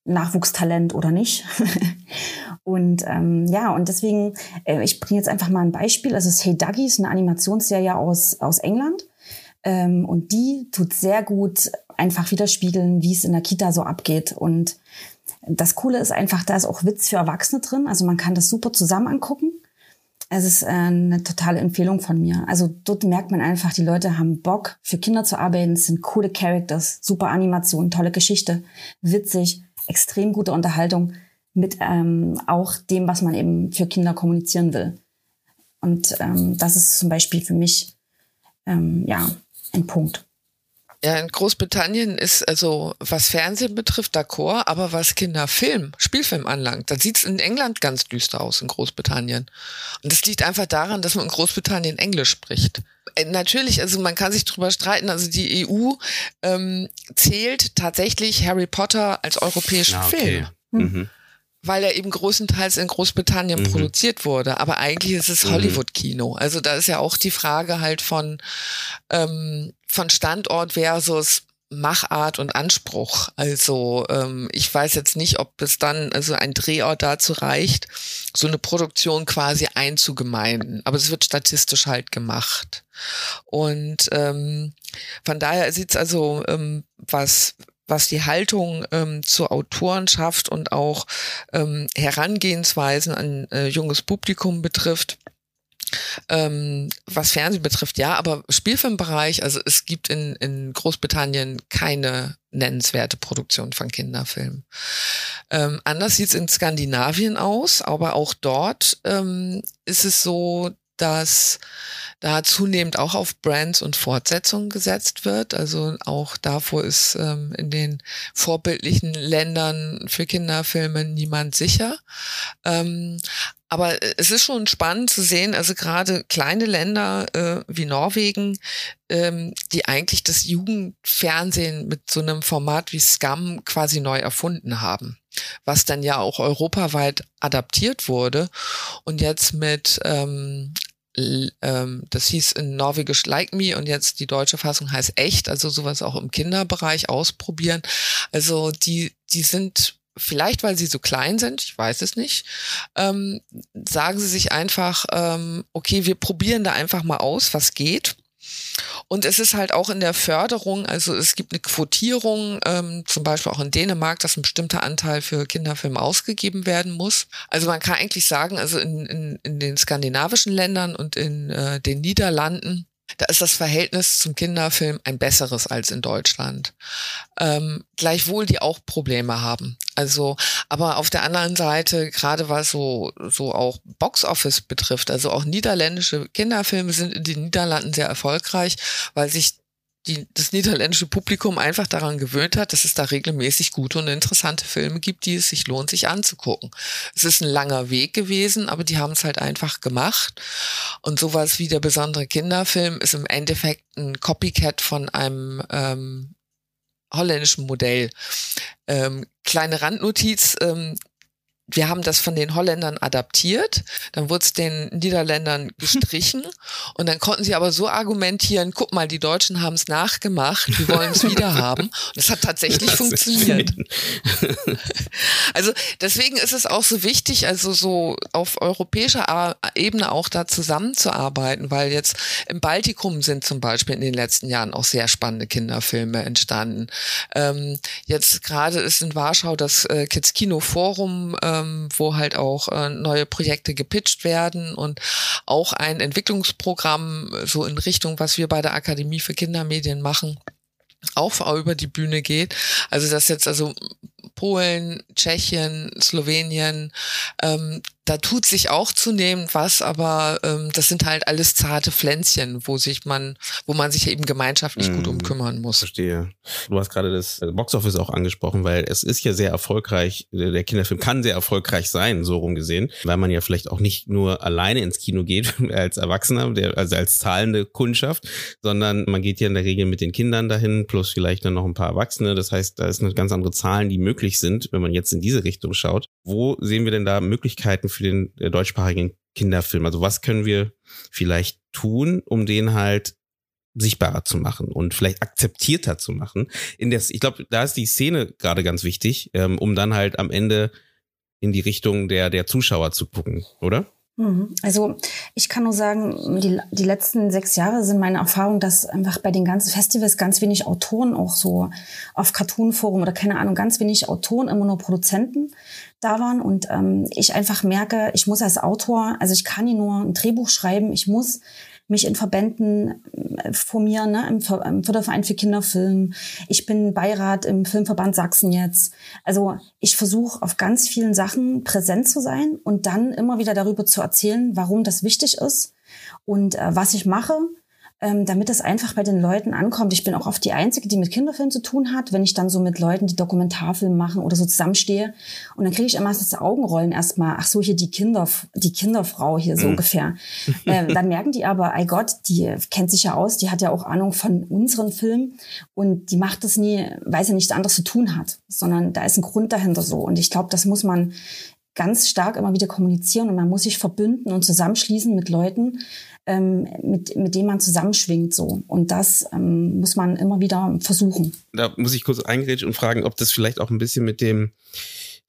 Nachwuchstalent oder nicht? und ähm, ja, und deswegen, äh, ich bringe jetzt einfach mal ein Beispiel. Also es Hey Dougie, ist eine Animationsserie aus, aus England. Ähm, und die tut sehr gut einfach widerspiegeln, wie es in der Kita so abgeht. Und das Coole ist einfach, da ist auch Witz für Erwachsene drin. Also man kann das super zusammen angucken. Es ist äh, eine totale Empfehlung von mir. Also dort merkt man einfach, die Leute haben Bock, für Kinder zu arbeiten. Es sind coole Characters, super Animation, tolle Geschichte, witzig, extrem gute Unterhaltung mit ähm, auch dem, was man eben für Kinder kommunizieren will. Und ähm, das ist zum Beispiel für mich ähm, ja ein Punkt. Ja, in Großbritannien ist also, was Fernsehen betrifft, d'accord, aber was Kinderfilm, Spielfilm anlangt, da sieht's in England ganz düster aus in Großbritannien. Und das liegt einfach daran, dass man in Großbritannien Englisch spricht. Äh, natürlich, also man kann sich drüber streiten, also die EU ähm, zählt tatsächlich Harry Potter als europäischen ah, okay. Film. Mhm weil er eben größtenteils in Großbritannien mhm. produziert wurde. Aber eigentlich ist es mhm. Hollywood-Kino. Also da ist ja auch die Frage halt von, ähm, von Standort versus Machart und Anspruch. Also ähm, ich weiß jetzt nicht, ob es dann also ein Drehort dazu reicht, so eine Produktion quasi einzugemeinden. Aber es wird statistisch halt gemacht. Und ähm, von daher sieht's also, ähm, was was die Haltung ähm, zur Autorenschaft und auch ähm, Herangehensweisen an äh, junges Publikum betrifft, ähm, was Fernsehen betrifft, ja, aber Spielfilmbereich, also es gibt in, in Großbritannien keine nennenswerte Produktion von Kinderfilmen. Ähm, anders sieht's in Skandinavien aus, aber auch dort ähm, ist es so, dass da zunehmend auch auf Brands und Fortsetzungen gesetzt wird. Also auch davor ist ähm, in den vorbildlichen Ländern für Kinderfilme niemand sicher. Ähm, aber es ist schon spannend zu sehen, also gerade kleine Länder äh, wie Norwegen, ähm, die eigentlich das Jugendfernsehen mit so einem Format wie Scum quasi neu erfunden haben, was dann ja auch europaweit adaptiert wurde und jetzt mit ähm, ähm, das hieß in Norwegisch Like Me und jetzt die deutsche Fassung heißt Echt, also sowas auch im Kinderbereich ausprobieren. Also die, die sind vielleicht weil sie so klein sind, ich weiß es nicht, ähm, sagen sie sich einfach, ähm, okay, wir probieren da einfach mal aus, was geht. Und es ist halt auch in der Förderung, also es gibt eine Quotierung, ähm, zum Beispiel auch in Dänemark, dass ein bestimmter Anteil für Kinderfilme ausgegeben werden muss. Also man kann eigentlich sagen, also in, in, in den skandinavischen Ländern und in äh, den Niederlanden da ist das Verhältnis zum Kinderfilm ein besseres als in Deutschland. Ähm, gleichwohl die auch Probleme haben. Also, aber auf der anderen Seite, gerade was so, so auch Boxoffice betrifft, also auch niederländische Kinderfilme sind in den Niederlanden sehr erfolgreich, weil sich die, das niederländische Publikum einfach daran gewöhnt hat, dass es da regelmäßig gute und interessante Filme gibt, die es sich lohnt, sich anzugucken. Es ist ein langer Weg gewesen, aber die haben es halt einfach gemacht. Und sowas wie der besondere Kinderfilm ist im Endeffekt ein Copycat von einem ähm, holländischen Modell. Ähm, kleine Randnotiz, ähm, wir haben das von den Holländern adaptiert, dann wurde es den Niederländern gestrichen und dann konnten sie aber so argumentieren, guck mal, die Deutschen haben es nachgemacht, wir wollen es wieder haben. Und es hat tatsächlich funktioniert. also deswegen ist es auch so wichtig, also so auf europäischer Ebene auch da zusammenzuarbeiten, weil jetzt im Baltikum sind zum Beispiel in den letzten Jahren auch sehr spannende Kinderfilme entstanden. Ähm, jetzt gerade ist in Warschau das äh, Kids Kino Forum äh, ähm, wo halt auch äh, neue Projekte gepitcht werden und auch ein Entwicklungsprogramm so in Richtung, was wir bei der Akademie für Kindermedien machen, auch über die Bühne geht. Also das jetzt also Polen, Tschechien, Slowenien, ähm, da tut sich auch zunehmend was, aber ähm, das sind halt alles zarte Pflänzchen, wo sich man, wo man sich eben gemeinschaftlich mm, gut um kümmern muss. Verstehe. Du hast gerade das äh, Boxoffice auch angesprochen, weil es ist ja sehr erfolgreich, der Kinderfilm kann sehr erfolgreich sein, so rum gesehen, weil man ja vielleicht auch nicht nur alleine ins Kino geht als Erwachsener, der, also als zahlende Kundschaft, sondern man geht ja in der Regel mit den Kindern dahin, plus vielleicht dann noch ein paar Erwachsene. Das heißt, da ist eine ganz andere Zahlen, die möglich sind, wenn man jetzt in diese Richtung schaut. Wo sehen wir denn da Möglichkeiten für den äh, deutschsprachigen Kinderfilm? Also was können wir vielleicht tun, um den halt sichtbarer zu machen und vielleicht akzeptierter zu machen. In der, ich glaube, da ist die Szene gerade ganz wichtig, ähm, um dann halt am Ende in die Richtung der, der Zuschauer zu gucken, oder? Mhm. Also ich kann nur sagen, die, die letzten sechs Jahre sind meine Erfahrung, dass einfach bei den ganzen Festivals ganz wenig Autoren auch so auf Cartoon Forum oder keine Ahnung, ganz wenig Autoren, immer nur Produzenten da waren und ähm, ich einfach merke, ich muss als Autor, also ich kann nie nur ein Drehbuch schreiben, ich muss mich in Verbänden äh, formieren, ne, im, Förderverein für Kinderfilm. Ich bin Beirat im Filmverband Sachsen jetzt. Also ich versuche auf ganz vielen Sachen präsent zu sein und dann immer wieder darüber zu erzählen, warum das wichtig ist und äh, was ich mache ähm, damit es einfach bei den Leuten ankommt. Ich bin auch oft die Einzige, die mit Kinderfilmen zu tun hat, wenn ich dann so mit Leuten, die Dokumentarfilme machen oder so zusammenstehe. Und dann kriege ich immer das Augenrollen erstmal, ach so, hier die Kinder, die Kinderfrau hier so mhm. ungefähr. Äh, dann merken die aber, ey Gott, die kennt sich ja aus, die hat ja auch Ahnung von unseren Filmen und die macht das nie, weil sie nichts anderes zu tun hat, sondern da ist ein Grund dahinter so. Und ich glaube, das muss man ganz stark immer wieder kommunizieren und man muss sich verbünden und zusammenschließen mit Leuten, ähm, mit, mit denen man zusammenschwingt so. Und das ähm, muss man immer wieder versuchen. Da muss ich kurz eingrätschen und fragen, ob das vielleicht auch ein bisschen mit dem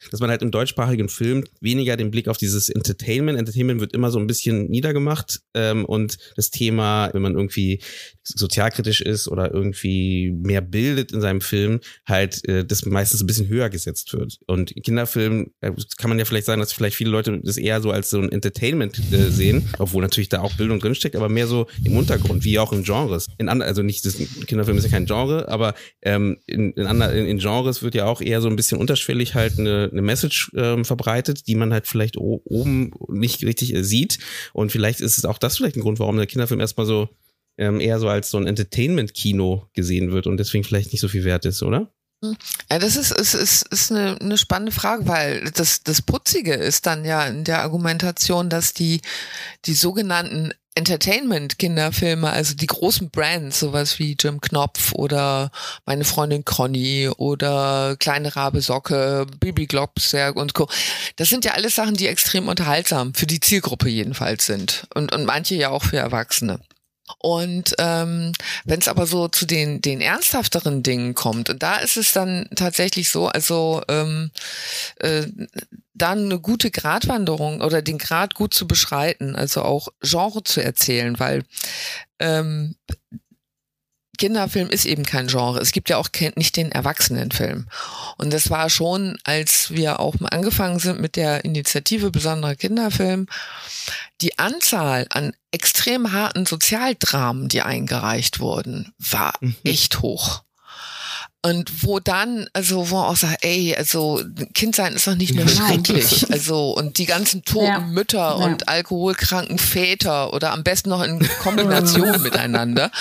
dass man halt im deutschsprachigen Film weniger den Blick auf dieses Entertainment, Entertainment wird immer so ein bisschen niedergemacht ähm, und das Thema, wenn man irgendwie sozialkritisch ist oder irgendwie mehr bildet in seinem Film, halt äh, das meistens ein bisschen höher gesetzt wird. Und Kinderfilm äh, kann man ja vielleicht sagen, dass vielleicht viele Leute das eher so als so ein Entertainment äh, sehen, obwohl natürlich da auch Bildung drinsteckt, aber mehr so im Untergrund, wie auch in Genres. In anderen, also nicht, das Kinderfilm ist ja kein Genre, aber ähm, in, in, in, in Genres wird ja auch eher so ein bisschen unterschwellig halt eine eine Message ähm, verbreitet, die man halt vielleicht oben nicht richtig äh, sieht. Und vielleicht ist es auch das vielleicht ein Grund, warum der Kinderfilm erstmal so ähm, eher so als so ein Entertainment-Kino gesehen wird und deswegen vielleicht nicht so viel wert ist, oder? Ja, das ist, ist, ist, ist eine, eine spannende Frage, weil das, das Putzige ist dann ja in der Argumentation, dass die, die sogenannten Entertainment-Kinderfilme, also die großen Brands, sowas wie Jim Knopf oder meine Freundin Conny oder Kleine Rabe Socke, Bibi Globsberg und Co. Das sind ja alles Sachen, die extrem unterhaltsam für die Zielgruppe jedenfalls sind und, und manche ja auch für Erwachsene. Und ähm, wenn es aber so zu den, den ernsthafteren Dingen kommt, und da ist es dann tatsächlich so, also ähm, äh, dann eine gute Gratwanderung oder den Grad gut zu beschreiten, also auch Genre zu erzählen, weil ähm, Kinderfilm ist eben kein Genre. Es gibt ja auch nicht den Erwachsenenfilm. Und das war schon, als wir auch mal angefangen sind mit der Initiative Besonderer Kinderfilm, die Anzahl an extrem harten Sozialdramen, die eingereicht wurden, war mhm. echt hoch. Und wo dann, also wo auch sagt, ey, also Kind sein ist doch nicht nur schrecklich. Also und die ganzen toten ja. Mütter ja. und alkoholkranken Väter oder am besten noch in Kombination miteinander.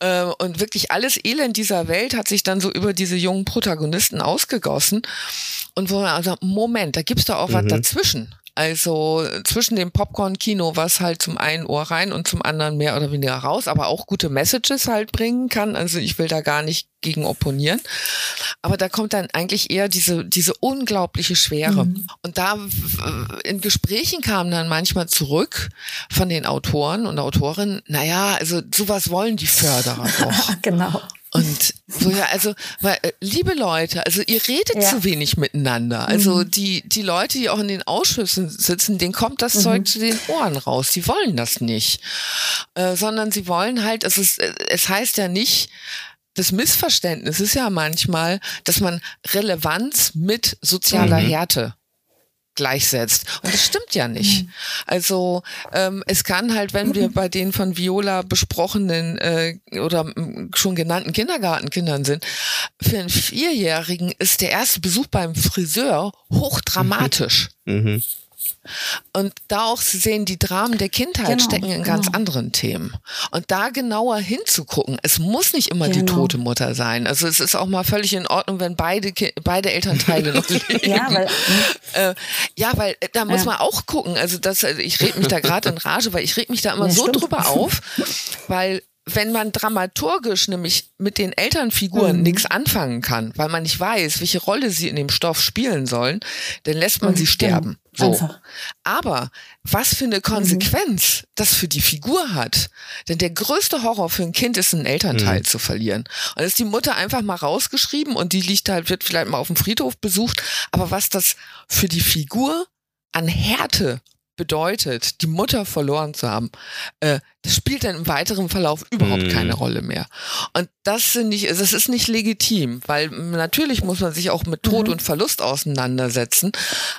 Äh, und wirklich alles Elend dieser Welt hat sich dann so über diese jungen Protagonisten ausgegossen. Und wo man also, Moment, da gibt's doch auch mhm. was dazwischen. Also zwischen dem Popcorn-Kino, was halt zum einen Ohr rein und zum anderen mehr oder weniger raus, aber auch gute Messages halt bringen kann. Also ich will da gar nicht gegen opponieren. Aber da kommt dann eigentlich eher diese, diese unglaubliche Schwere. Mhm. Und da in Gesprächen kam dann manchmal zurück von den Autoren und Autorinnen, naja, also sowas wollen die Förderer doch. genau. Und so ja, also, weil, äh, liebe Leute, also ihr redet ja. zu wenig miteinander. Also mhm. die, die Leute, die auch in den Ausschüssen sitzen, denen kommt das mhm. Zeug zu den Ohren raus. Die wollen das nicht. Äh, sondern sie wollen halt, es ist, äh, es heißt ja nicht, das Missverständnis ist ja manchmal, dass man Relevanz mit sozialer mhm. Härte gleichsetzt. Und das stimmt ja nicht. Mhm. Also ähm, es kann halt, wenn wir bei den von Viola besprochenen äh, oder schon genannten Kindergartenkindern sind, für einen Vierjährigen ist der erste Besuch beim Friseur hochdramatisch. Mhm. Und da auch zu sehen, die Dramen der Kindheit genau, stecken in ganz genau. anderen Themen. Und da genauer hinzugucken. Es muss nicht immer genau. die tote Mutter sein. Also es ist auch mal völlig in Ordnung, wenn beide, beide Elternteile noch leben. ja, weil, äh, ja, weil äh, da muss ja. man auch gucken. Also das, also ich rede mich da gerade in Rage, weil ich rede mich da immer ja, so stimmt. drüber auf, weil wenn man dramaturgisch nämlich mit den Elternfiguren mhm. nichts anfangen kann, weil man nicht weiß, welche Rolle sie in dem Stoff spielen sollen, dann lässt man mhm. sie sterben. So. Einfach. Aber was für eine Konsequenz mhm. das für die Figur hat. Denn der größte Horror für ein Kind ist, einen Elternteil mhm. zu verlieren. Und ist die Mutter einfach mal rausgeschrieben und die liegt halt, wird vielleicht mal auf dem Friedhof besucht. Aber was das für die Figur an Härte bedeutet, die Mutter verloren zu haben, äh, das spielt dann im weiteren Verlauf überhaupt mm. keine Rolle mehr. Und das finde ich, das ist nicht legitim, weil natürlich muss man sich auch mit Tod mhm. und Verlust auseinandersetzen,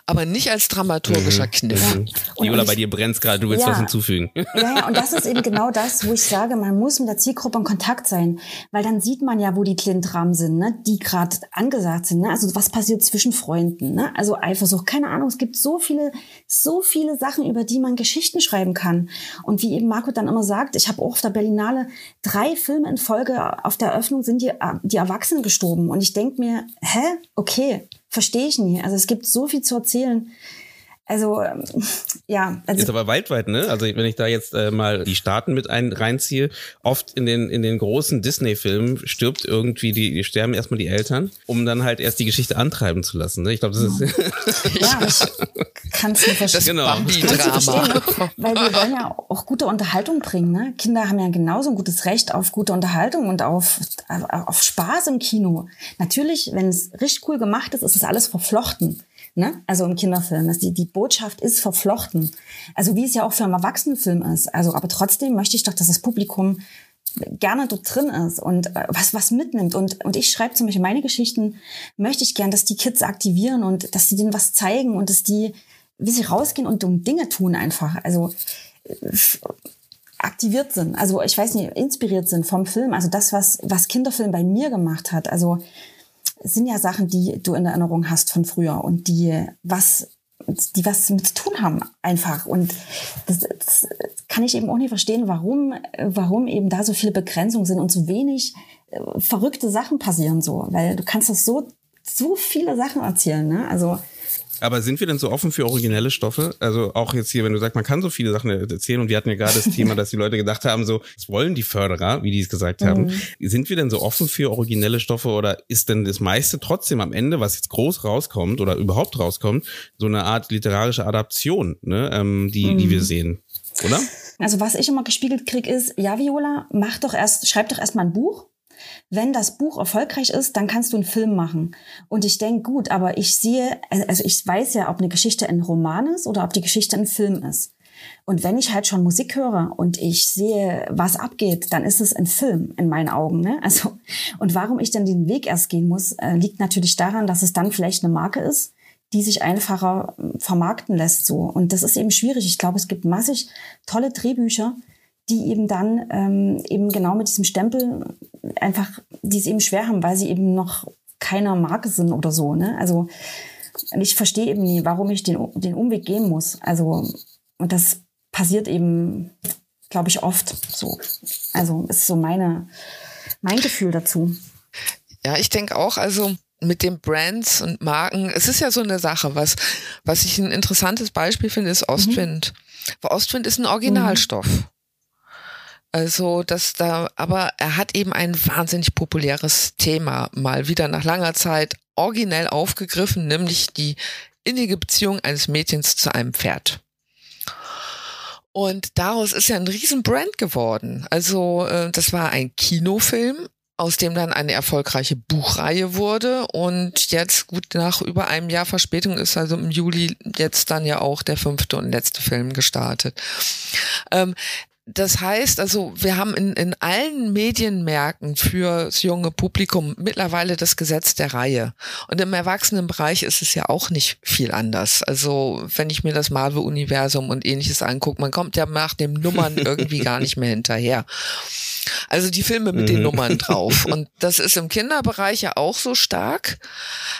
aber nicht als dramaturgischer mhm. Kniff. Ja. Viola, bei dir brennt gerade, du willst ja. was hinzufügen. Ja, ja, und das ist eben genau das, wo ich sage, man muss mit der Zielgruppe in Kontakt sein, weil dann sieht man ja, wo die Klintrahmen sind, ne, die gerade angesagt sind. Ne? Also was passiert zwischen Freunden, ne? also Eifersucht, keine Ahnung, es gibt so viele, so viele Sachen, über die man Geschichten schreiben kann. Und wie eben Marco dann immer sagt, ich habe auch auf der Berlinale drei Filme in Folge auf der Eröffnung sind die, die Erwachsenen gestorben. Und ich denke mir, hä? Okay, verstehe ich nie. Also es gibt so viel zu erzählen. Also ähm, ja, also ist aber weltweit, ne? Also wenn ich da jetzt äh, mal die Staaten mit ein reinziehe, oft in den in den großen Disney-Filmen stirbt irgendwie die, die sterben erstmal die Eltern, um dann halt erst die Geschichte antreiben zu lassen. Ne? Ich glaube, das ist ja, ich kann es mir verstehen. Das Genau. Bambi-Drama. ne? Weil wir wollen ja auch gute Unterhaltung bringen. Ne? Kinder haben ja genauso ein gutes Recht auf gute Unterhaltung und auf, auf Spaß im Kino. Natürlich, wenn es richtig cool gemacht ist, ist es alles verflochten. Ne? Also im Kinderfilm. Das, die, die Botschaft ist verflochten. Also wie es ja auch für einen Erwachsenenfilm ist. Also, aber trotzdem möchte ich doch, dass das Publikum gerne dort drin ist und äh, was was mitnimmt und und ich schreibe zum Beispiel meine Geschichten möchte ich gern, dass die Kids aktivieren und dass sie denen was zeigen und dass die wie sie rausgehen und um Dinge tun einfach also aktiviert sind also ich weiß nicht inspiriert sind vom Film also das was was Kinderfilm bei mir gemacht hat also sind ja Sachen die du in Erinnerung hast von früher und die was die was mit zu tun haben einfach und das, das kann ich eben auch nicht verstehen, warum warum eben da so viele Begrenzungen sind und so wenig äh, verrückte Sachen passieren so, weil du kannst das so so viele Sachen erzählen, ne? Also Aber sind wir denn so offen für originelle Stoffe? Also auch jetzt hier, wenn du sagst, man kann so viele Sachen erzählen und wir hatten ja gerade das Thema, dass die Leute gedacht haben, so, das wollen die Förderer, wie die es gesagt haben. Sind wir denn so offen für originelle Stoffe oder ist denn das meiste trotzdem am Ende, was jetzt groß rauskommt oder überhaupt rauskommt, so eine Art literarische Adaption, ne, ähm, die, die wir sehen? Oder? Also was ich immer gespiegelt krieg ist, ja Viola, mach doch erst, schreib doch erst mal ein Buch. Wenn das Buch erfolgreich ist, dann kannst du einen Film machen. Und ich denke, gut, aber ich sehe, also ich weiß ja, ob eine Geschichte ein Roman ist oder ob die Geschichte ein Film ist. Und wenn ich halt schon Musik höre und ich sehe, was abgeht, dann ist es ein Film in meinen Augen. Ne? Also und warum ich dann den Weg erst gehen muss, äh, liegt natürlich daran, dass es dann vielleicht eine Marke ist, die sich einfacher äh, vermarkten lässt so. Und das ist eben schwierig. Ich glaube, es gibt massig tolle Drehbücher, die eben dann ähm, eben genau mit diesem Stempel einfach, die es eben schwer haben, weil sie eben noch keiner Marke sind oder so. Ne? Also ich verstehe eben nie, warum ich den, den Umweg gehen muss. Also und das passiert eben, glaube ich, oft so. Also ist so meine mein Gefühl dazu. Ja, ich denke auch, also mit den Brands und Marken, es ist ja so eine Sache, was, was ich ein interessantes Beispiel finde, ist Ostwind. Weil Ostwind ist ein Originalstoff. Also, dass da, aber er hat eben ein wahnsinnig populäres Thema mal wieder nach langer Zeit originell aufgegriffen, nämlich die innige Beziehung eines Mädchens zu einem Pferd. Und daraus ist ja ein Riesenbrand geworden. Also, äh, das war ein Kinofilm, aus dem dann eine erfolgreiche Buchreihe wurde. Und jetzt, gut nach über einem Jahr Verspätung, ist also im Juli jetzt dann ja auch der fünfte und letzte Film gestartet. Ähm, das heißt also, wir haben in, in allen Medienmärkten fürs junge Publikum mittlerweile das Gesetz der Reihe. Und im Erwachsenenbereich ist es ja auch nicht viel anders. Also, wenn ich mir das Marvel-Universum und ähnliches angucke, man kommt ja nach den Nummern irgendwie gar nicht mehr hinterher. Also die Filme mit den Nummern drauf. Und das ist im Kinderbereich ja auch so stark.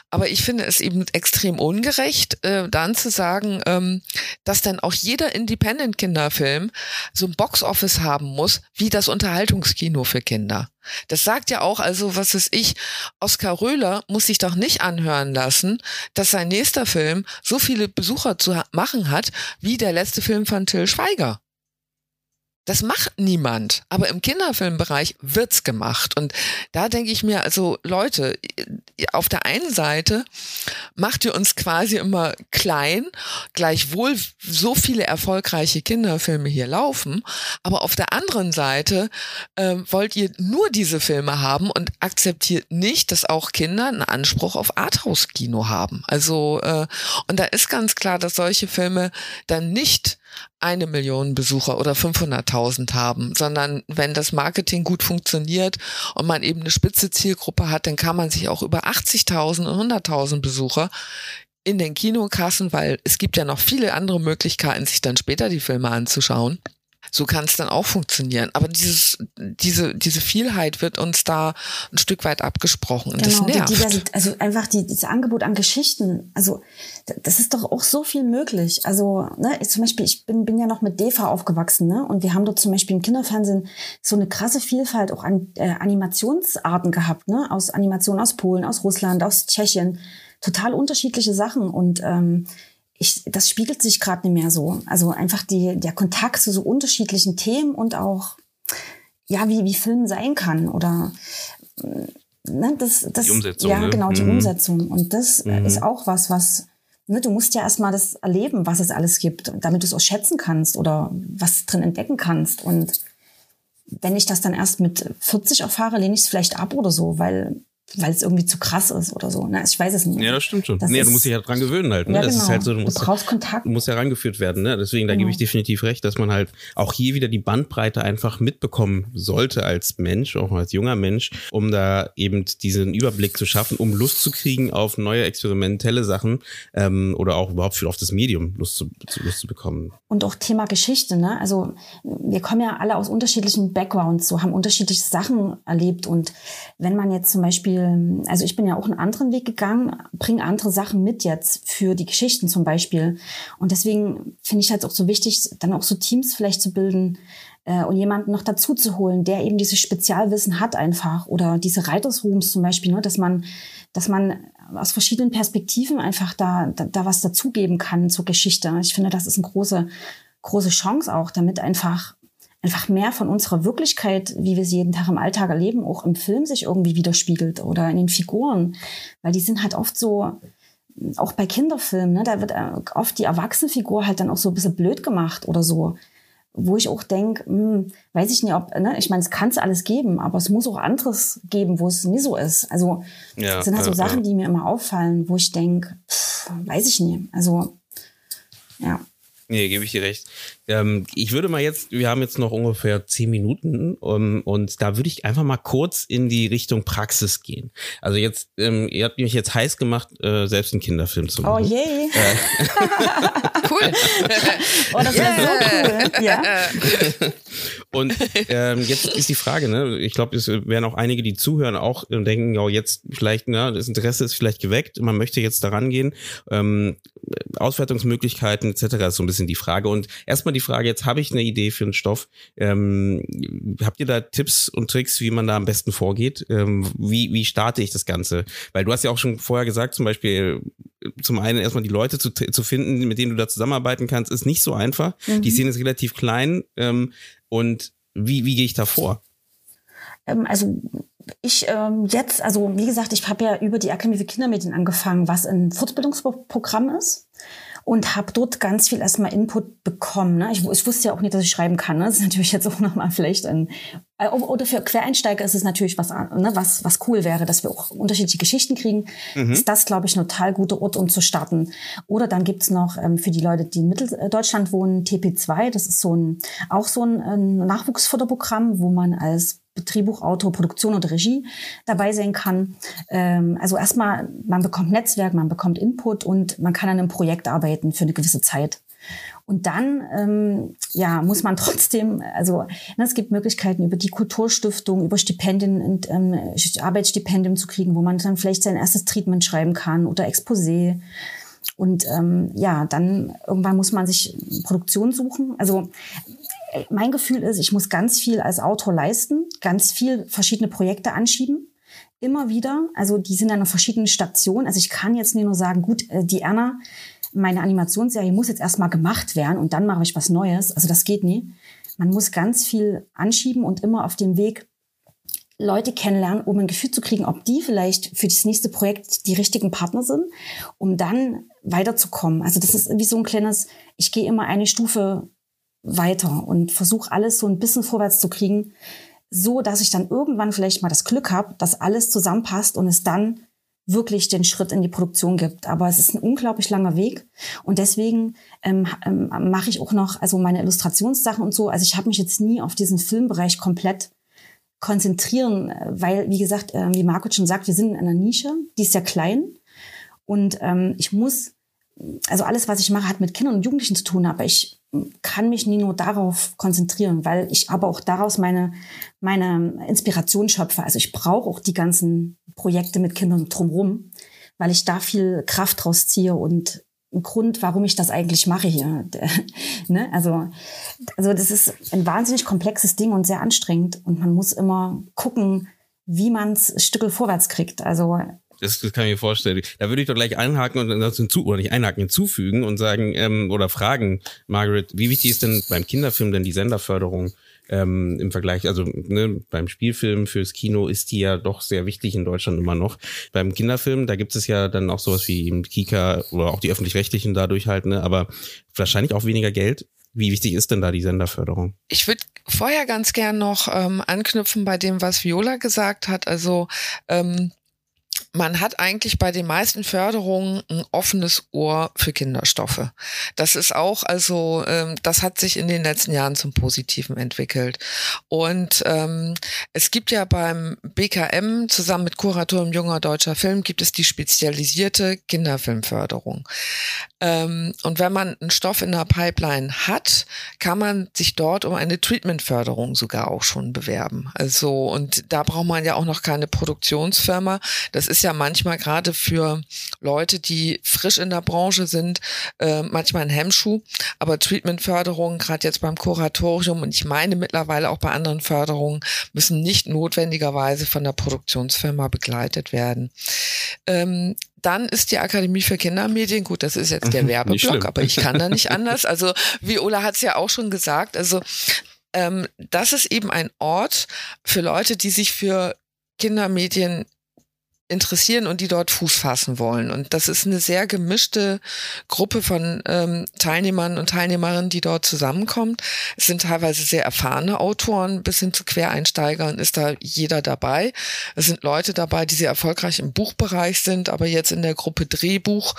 Aber ich finde es eben extrem ungerecht, äh, dann zu sagen, ähm, dass dann auch jeder Independent-Kinderfilm so ein Box-Office haben muss, wie das Unterhaltungskino für Kinder. Das sagt ja auch, also was ist ich, Oskar Röhler muss sich doch nicht anhören lassen, dass sein nächster Film so viele Besucher zu machen hat, wie der letzte Film von Till Schweiger. Das macht niemand. Aber im Kinderfilmbereich wird's gemacht. Und da denke ich mir, also Leute, auf der einen Seite macht ihr uns quasi immer klein, gleichwohl so viele erfolgreiche Kinderfilme hier laufen. Aber auf der anderen Seite äh, wollt ihr nur diese Filme haben und akzeptiert nicht, dass auch Kinder einen Anspruch auf Arthouse-Kino haben. Also, äh, und da ist ganz klar, dass solche Filme dann nicht eine Million Besucher oder 500.000 haben, sondern wenn das Marketing gut funktioniert und man eben eine spitze Zielgruppe hat, dann kann man sich auch über 80.000 und 100.000 Besucher in den Kinokassen, weil es gibt ja noch viele andere Möglichkeiten, sich dann später die Filme anzuschauen. So kann es dann auch funktionieren. Aber dieses, diese, diese Vielheit wird uns da ein Stück weit abgesprochen und Genau, das die nervt. Diversität, also einfach die, dieses Angebot an Geschichten. Also das ist doch auch so viel möglich. Also ne, ich, zum Beispiel, ich bin, bin ja noch mit DEFA aufgewachsen, ne? Und wir haben dort zum Beispiel im Kinderfernsehen so eine krasse Vielfalt auch an äh, Animationsarten gehabt, ne? Aus Animationen aus Polen, aus Russland, aus Tschechien. Total unterschiedliche Sachen. Und ähm, ich, das spiegelt sich gerade nicht mehr so. Also einfach die, der Kontakt zu so unterschiedlichen Themen und auch, ja, wie, wie Film sein kann oder ne, das, das, die Umsetzung. Ja, ne? genau, die mhm. Umsetzung. Und das Mhm. ist auch was, was, ne, du musst ja erstmal das erleben, was es alles gibt, damit du es auch schätzen kannst oder was drin entdecken kannst. Und wenn ich das dann erst mit 40 erfahre, lehne ich es vielleicht ab oder so, weil weil es irgendwie zu krass ist oder so. Ne? Ich weiß es nicht. Ja, das stimmt schon. Das nee, du ist- musst dich ja dran gewöhnen halt. Ne? Ja, Das genau. ist halt so, du Du musst, brauchst Kontakt. du musst herangeführt werden. Ne? Deswegen, da Genau. gebe ich definitiv recht, dass man halt auch hier wieder die Bandbreite einfach mitbekommen sollte als Mensch, auch als junger Mensch, um da eben diesen Überblick zu schaffen, um Lust zu kriegen auf neue experimentelle Sachen ähm, oder auch überhaupt für auf das Medium Lust zu, zu, Lust zu bekommen. Und auch Thema Geschichte, ne? Also wir kommen ja alle aus unterschiedlichen Backgrounds, so haben unterschiedliche Sachen erlebt. Und wenn man jetzt zum Beispiel, also ich bin ja auch einen anderen Weg gegangen, bringe andere Sachen mit jetzt für die Geschichten zum Beispiel. Und deswegen finde ich halt auch so wichtig, dann auch so Teams vielleicht zu bilden äh, und jemanden noch dazu zu holen, der eben dieses Spezialwissen hat einfach oder diese Writers Rooms zum Beispiel, ne? dass man, dass man aus verschiedenen Perspektiven einfach da, da, da was dazugeben kann zur Geschichte. Ich finde, das ist eine große, große Chance auch, damit einfach, einfach mehr von unserer Wirklichkeit, wie wir sie jeden Tag im Alltag erleben, auch im Film sich irgendwie widerspiegelt oder in den Figuren. Weil die sind halt oft so, auch bei Kinderfilmen, ne, da wird äh, oft die Erwachsenenfigur halt dann auch so ein bisschen blöd gemacht oder so. Wo ich auch denke, weiß ich nicht, ob, ne, ich meine, es kann es alles geben, aber es muss auch anderes geben, wo es nie so ist. Also Ja, das sind halt so ja, Sachen, ja. die mir immer auffallen, wo ich denke, weiß ich nicht. Also, ja. Nee, gebe ich dir recht. Ähm, ich würde mal jetzt, wir haben jetzt noch ungefähr zehn Minuten um, und da würde ich einfach mal kurz in die Richtung Praxis gehen. Also jetzt, ähm, ihr habt mich jetzt heiß gemacht, äh, selbst einen Kinderfilm zu Oh machen. je. Cool. Oh, das wäre so cool. Ja. Und ähm, jetzt ist die Frage, ne? Ich glaube, es werden auch einige, die zuhören, auch äh, denken, ja, jetzt vielleicht, ne, das Interesse ist vielleicht geweckt, man möchte jetzt daran gehen. Ähm, Auswertungsmöglichkeiten etc. ist so ein bisschen die Frage. Und erstmal die Frage, jetzt habe ich eine Idee für einen Stoff. Ähm, habt ihr da Tipps und Tricks, wie man da am besten vorgeht? Ähm, wie, wie starte ich das Ganze? Weil du hast ja auch schon vorher gesagt, zum Beispiel, äh, zum einen erstmal die Leute zu, zu finden, mit denen du da zusammenarbeiten kannst, ist nicht so einfach. Die Szene ist relativ klein. Ähm, und wie, wie gehe ich da vor? Ähm, also ich ähm, jetzt, also wie gesagt, ich habe ja über die Akademie für Kindermedien angefangen, was ein Fortbildungsprogramm ist. Und habe dort ganz viel erstmal Input bekommen. Ne? Ich, ich wusste ja auch nicht, dass ich schreiben kann. Ne? Das ist natürlich jetzt auch nochmal vielleicht ein. äh, Oder für Quereinsteiger ist es natürlich was, ne, was, was cool wäre, dass wir auch unterschiedliche Geschichten kriegen. Ist das, glaube ich, ein total guter Ort, um zu starten. Oder dann gibt's noch ähm, für die Leute, die in Mitteldeutschland wohnen, TP2. Das ist so ein auch so ein, ein Nachwuchsförderprogramm, wo man als Drehbuchautor, Produktion oder Regie dabei sein kann. Ähm, also erstmal, man bekommt Netzwerk, man bekommt Input und man kann an einem Projekt arbeiten für eine gewisse Zeit. Und dann, ähm, ja, muss man trotzdem, also ne, es gibt Möglichkeiten über die Kulturstiftung, über Stipendien und ähm, Arbeitsstipendien zu kriegen, wo man dann vielleicht sein erstes Treatment schreiben kann oder Exposé. Und ähm, ja, dann irgendwann muss man sich Produktion suchen. Also mein Gefühl ist, ich muss ganz viel als Autor leisten, ganz viel verschiedene Projekte anschieben. Immer wieder, also die sind an einer verschiedenen Station. Also ich kann jetzt nicht nur sagen, gut, äh, die Erna, meine Animationsserie muss jetzt erstmal gemacht werden und dann mache ich was Neues. Also das geht nie. Man muss ganz viel anschieben und immer auf dem Weg Leute kennenlernen, um ein Gefühl zu kriegen, ob die vielleicht für das nächste Projekt die richtigen Partner sind, um dann weiterzukommen. Also das ist wie so ein kleines, ich gehe immer eine Stufe weiter und versuche alles so ein bisschen vorwärts zu kriegen, so dass ich dann irgendwann vielleicht mal das Glück habe, dass alles zusammenpasst und es dann wirklich den Schritt in die Produktion gibt. Aber es ist ein unglaublich langer Weg und deswegen ähm, ähm, mache ich auch noch also meine Illustrationssachen und so. Also ich habe mich jetzt nie auf diesen Filmbereich komplett konzentrieren, äh, weil, wie gesagt, äh, wie Marco schon sagt, wir sind in einer Nische, die ist sehr klein und ähm, ich muss, also alles, was ich mache, hat mit Kindern und Jugendlichen zu tun, aber ich kann mich nie nur darauf konzentrieren, weil ich aber auch daraus meine, meine Inspiration schöpfe. Also ich brauche auch die ganzen Projekte mit Kindern drumherum, weil ich da viel Kraft draus ziehe und ein Grund, warum ich das eigentlich mache hier. ne? also, also das ist ein wahnsinnig komplexes Ding und sehr anstrengend und man muss immer gucken, wie man es Stückel vorwärts kriegt. Also Das, das kann ich mir vorstellen. Da würde ich doch gleich einhaken und das hinzu, oder nicht einhaken, hinzufügen und sagen, ähm, oder fragen, Margaret, wie wichtig ist denn beim Kinderfilm denn die Senderförderung? ähm, im Vergleich, also ne, beim Spielfilm fürs Kino ist die ja doch sehr wichtig in Deutschland immer noch. Beim Kinderfilm, da gibt es ja dann auch sowas wie eben Kika oder auch die öffentlich-rechtlichen dadurch halt, ne, aber wahrscheinlich auch weniger Geld. Wie wichtig ist denn da die Senderförderung? Ich würde vorher ganz gern noch ähm, anknüpfen bei dem, was Viola gesagt hat. Also ähm, man hat eigentlich bei den meisten Förderungen ein offenes Ohr für Kinderstoffe. Das ist auch, also ähm, das hat sich in den letzten Jahren zum Positiven entwickelt. Und ähm, es gibt ja beim BKM zusammen mit Kuratorium junger deutscher Film gibt es die spezialisierte Kinderfilmförderung. Ähm, und wenn man einen Stoff in der Pipeline hat, kann man sich dort um eine Treatmentförderung sogar auch schon bewerben. Also und da braucht man ja auch noch keine Produktionsfirma. Das ist ja manchmal gerade für Leute, die frisch in der Branche sind, äh, manchmal ein Hemmschuh. Aber Treatmentförderungen, gerade jetzt beim Kuratorium und ich meine mittlerweile auch bei anderen Förderungen, müssen nicht notwendigerweise von der Produktionsfirma begleitet werden. Ähm, dann ist die Akademie für Kindermedien, gut, das ist jetzt der Werbeblock, aber ich kann da nicht anders. Also Viola hat es ja auch schon gesagt, also ähm, das ist eben ein Ort für Leute, die sich für Kindermedien interessieren und die dort Fuß fassen wollen. Und das ist eine sehr gemischte Gruppe von ähm, Teilnehmern und Teilnehmerinnen, die dort zusammenkommt. Es sind teilweise sehr erfahrene Autoren, bis hin zu Quereinsteigern ist da jeder dabei. Es sind Leute dabei, die sehr erfolgreich im Buchbereich sind, aber jetzt in der Gruppe Drehbuch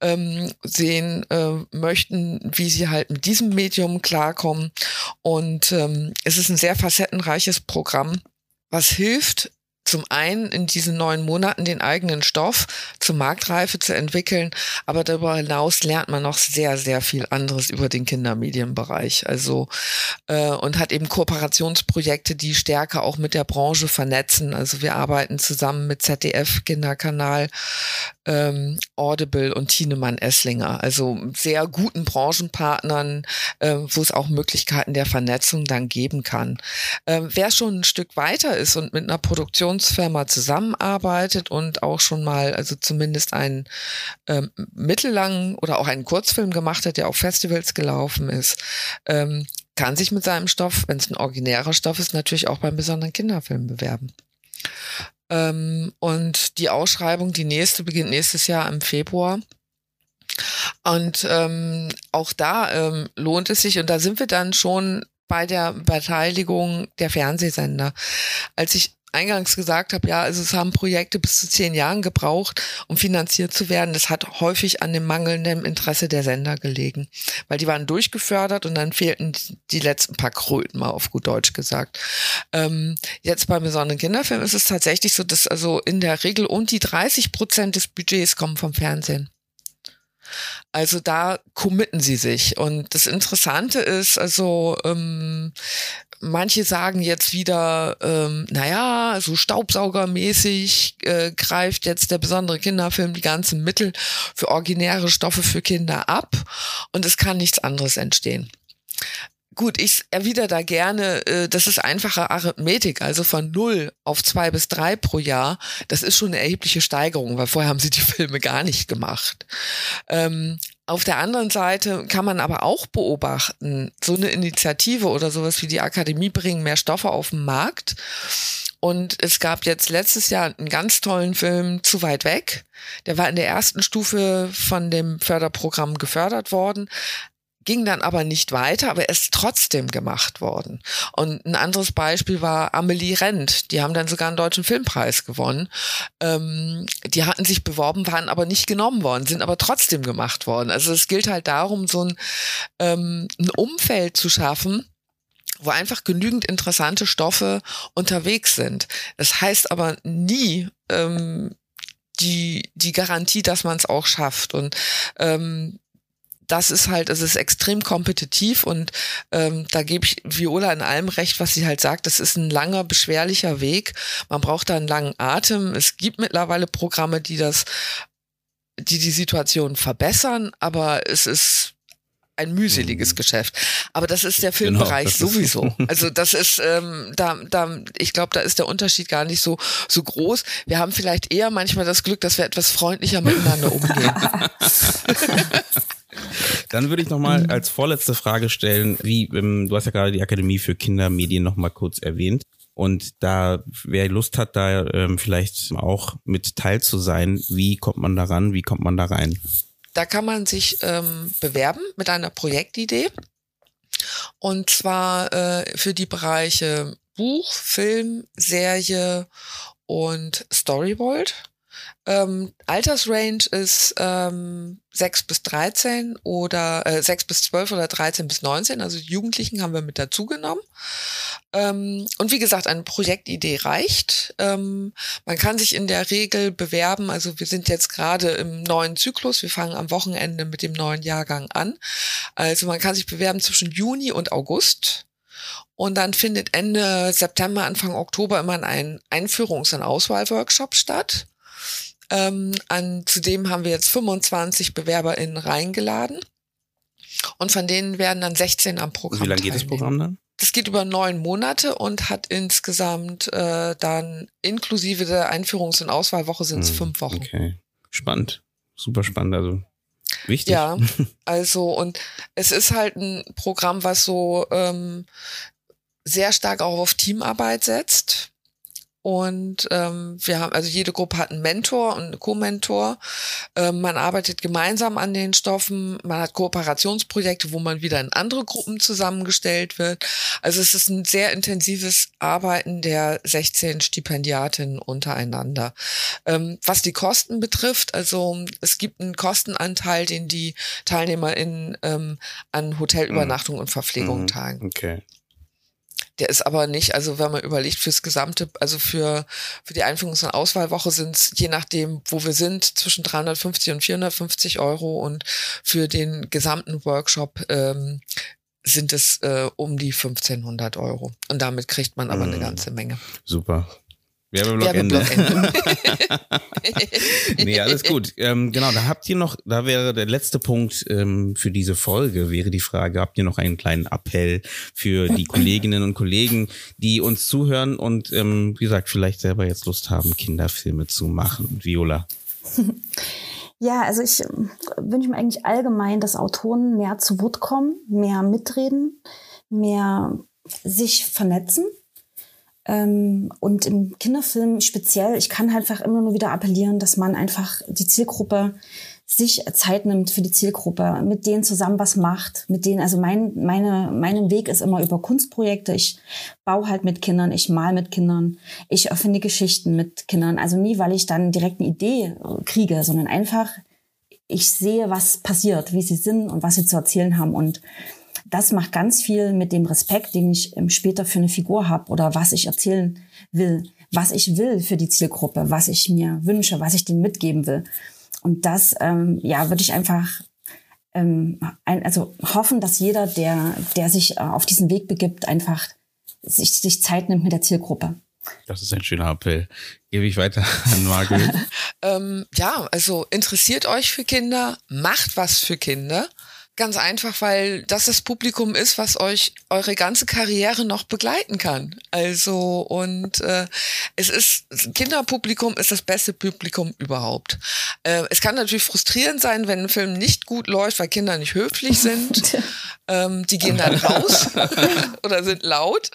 ähm, sehen äh, möchten, wie sie halt mit diesem Medium klarkommen. Und ähm, es ist ein sehr facettenreiches Programm was hilft, zum einen in diesen neun Monaten den eigenen Stoff zur Marktreife zu entwickeln, aber darüber hinaus lernt man noch sehr, sehr viel anderes über den Kindermedienbereich. Also äh, und hat eben Kooperationsprojekte, die stärker auch mit der Branche vernetzen. Also wir arbeiten zusammen mit ZDF, Kinderkanal, ähm, Audible und Tienemann Esslinger. Also sehr guten Branchenpartnern, äh, wo es auch Möglichkeiten der Vernetzung dann geben kann. Äh, wer schon ein Stück weiter ist und mit einer Produktionsfirma zusammenarbeitet und auch schon mal, also zumindest einen ähm, mittellangen oder auch einen Kurzfilm gemacht hat, der auf Festivals gelaufen ist, ähm, kann sich mit seinem Stoff, wenn es ein originärer Stoff ist, natürlich auch beim besonderen Kinderfilm bewerben. Ähm, und die Ausschreibung, die nächste, beginnt nächstes Jahr im Februar. Und ähm, auch da ähm, lohnt es sich, und da sind wir dann schon bei der Beteiligung der Fernsehsender. Als ich eingangs gesagt habe, ja, also es haben Projekte bis zu zehn Jahren gebraucht, um finanziert zu werden. Das hat häufig an dem mangelnden Interesse der Sender gelegen, weil die waren durchgefördert und dann fehlten die letzten paar Kröten, mal auf gut Deutsch gesagt. Ähm, jetzt beim besonderen Kinderfilm ist es tatsächlich so, dass also in der Regel und die 30 Prozent des Budgets kommen vom Fernsehen. Also da committen sie sich. Und das Interessante ist, also ähm, manche sagen jetzt wieder, ähm, naja, so Staubsaugermäßig äh, greift jetzt der besondere Kinderfilm die ganzen Mittel für originäre Stoffe für Kinder ab und es kann nichts anderes entstehen. Gut, ich erwidere da gerne, äh, das ist einfache Arithmetik, also von null auf zwei bis drei pro Jahr. Das ist schon eine erhebliche Steigerung, weil vorher haben sie die Filme gar nicht gemacht. Ähm, auf der anderen Seite kann man aber auch beobachten, so eine Initiative oder sowas wie die Akademie bringen mehr Stoffe auf den Markt. Und es gab jetzt letztes Jahr einen ganz tollen Film Zu weit weg. Der war in der ersten Stufe von dem Förderprogramm gefördert worden, ging dann aber nicht weiter, aber er ist trotzdem gemacht worden. Und ein anderes Beispiel war Amelie Rent. Die haben dann sogar einen deutschen Filmpreis gewonnen. Ähm, die hatten sich beworben, waren aber nicht genommen worden, sind aber trotzdem gemacht worden. Also es gilt halt darum, so ein, ähm, ein Umfeld zu schaffen, wo einfach genügend interessante Stoffe unterwegs sind. Das heißt aber nie, ähm, die, die Garantie, dass man es auch schafft. Und ähm, das ist halt, es ist extrem kompetitiv und ähm, da gebe ich Viola in allem recht, was sie halt sagt. Das ist ein langer, beschwerlicher Weg. Man braucht da einen langen Atem. Es gibt mittlerweile Programme, die das, die die Situation verbessern, aber es ist ein mühseliges mhm. Geschäft. Aber das ist der genau, Filmbereich genau, sowieso. Also das ist, ähm, da, da, ich glaube, da ist der Unterschied gar nicht so, so groß. Wir haben vielleicht eher manchmal das Glück, dass wir etwas freundlicher miteinander umgehen. Dann würde ich nochmal als vorletzte Frage stellen, wie, ähm, du hast ja gerade die Akademie für Kindermedien nochmal kurz erwähnt. Und da, wer Lust hat, da ähm, vielleicht auch mit teil zu sein, wie kommt man da ran, wie kommt man da rein? Da kann man sich ähm, bewerben mit einer Projektidee. Und zwar äh, für die Bereiche Buch, Film, Serie und Storyboard. Ähm, Altersrange ist ähm, 6 bis 13 oder äh, 6 bis 12 oder 13 bis 19, also Jugendlichen haben wir mit dazugenommen. Ähm, und wie gesagt, eine Projektidee reicht. Ähm, man kann sich in der Regel bewerben, also wir sind jetzt gerade im neuen Zyklus, wir fangen am Wochenende mit dem neuen Jahrgang an. Also man kann sich bewerben zwischen Juni und August. Und dann findet Ende September, Anfang Oktober immer ein Einführungs- und Auswahlworkshop statt. Ähm, an, zudem haben wir jetzt 25 BewerberInnen reingeladen. Und von denen werden dann 16 am Programm. Wie lange geht das Programm dann? Das geht über neun Monate und hat insgesamt äh, dann inklusive der Einführungs- und Auswahlwoche sind es hm, fünf Wochen. Okay, spannend, super spannend. Also wichtig. Ja, also und es ist halt ein Programm, was so ähm, sehr stark auch auf Teamarbeit setzt. Und ähm, wir haben, also jede Gruppe hat einen Mentor und einen Co-Mentor. Ähm, man arbeitet gemeinsam an den Stoffen, man hat Kooperationsprojekte, wo man wieder in andere Gruppen zusammengestellt wird. Also es ist ein sehr intensives Arbeiten der 16 Stipendiatinnen untereinander. Ähm, was die Kosten betrifft, also es gibt einen Kostenanteil, den die TeilnehmerInnen ähm, an Hotelübernachtung mhm. und Verpflegung mhm. teilen. Okay. Der ist aber nicht, also wenn man überlegt, fürs gesamte, also für, für die Einführungs- und Auswahlwoche sind es, je nachdem, wo wir sind, zwischen 350 und 450 Euro und für den gesamten Workshop ähm, sind es äh, um die 1500 Euro. Und damit kriegt man aber eine mhm. ganze Menge. Super. Werbeblock Ende. Ende. nee, alles gut. Ähm, genau, da habt ihr noch, da wäre der letzte Punkt ähm, für diese Folge, wäre die Frage, habt ihr noch einen kleinen Appell für die Kolleginnen und Kollegen, die uns zuhören und, ähm, wie gesagt, vielleicht selber jetzt Lust haben, Kinderfilme zu machen? Viola. Ja, also ich ähm, wünsche mir eigentlich allgemein, dass Autoren mehr zu Wort kommen, mehr mitreden, mehr sich vernetzen und im Kinderfilm speziell, ich kann halt einfach immer nur wieder appellieren, dass man einfach die Zielgruppe sich Zeit nimmt für die Zielgruppe, mit denen zusammen was macht, mit denen, also mein, meine, mein Weg ist immer über Kunstprojekte. Ich baue halt mit Kindern, ich mal mit Kindern, ich erfinde Geschichten mit Kindern. Also nie, weil ich dann direkt eine Idee kriege, sondern einfach, ich sehe, was passiert, wie sie sind und was sie zu erzählen haben. Und das macht ganz viel mit dem Respekt, den ich ähm, später für eine Figur habe oder was ich erzählen will, was ich will für die Zielgruppe, was ich mir wünsche, was ich denen mitgeben will. Und das, ähm, ja, würde ich einfach ähm, ein, also hoffen, dass jeder, der, der sich äh, auf diesen Weg begibt, einfach sich, sich Zeit nimmt mit der Zielgruppe. Das ist ein schöner Appell. Gebe ich weiter an Margaret. ähm, ja, also interessiert euch für Kinder, macht was für Kinder. Ganz einfach, weil das das Publikum ist, was euch eure ganze Karriere noch begleiten kann. Also und äh, es ist Kinderpublikum ist das beste Publikum überhaupt. Äh, es kann natürlich frustrierend sein, wenn ein Film nicht gut läuft, weil Kinder nicht höflich sind. ähm, die gehen dann raus oder sind laut.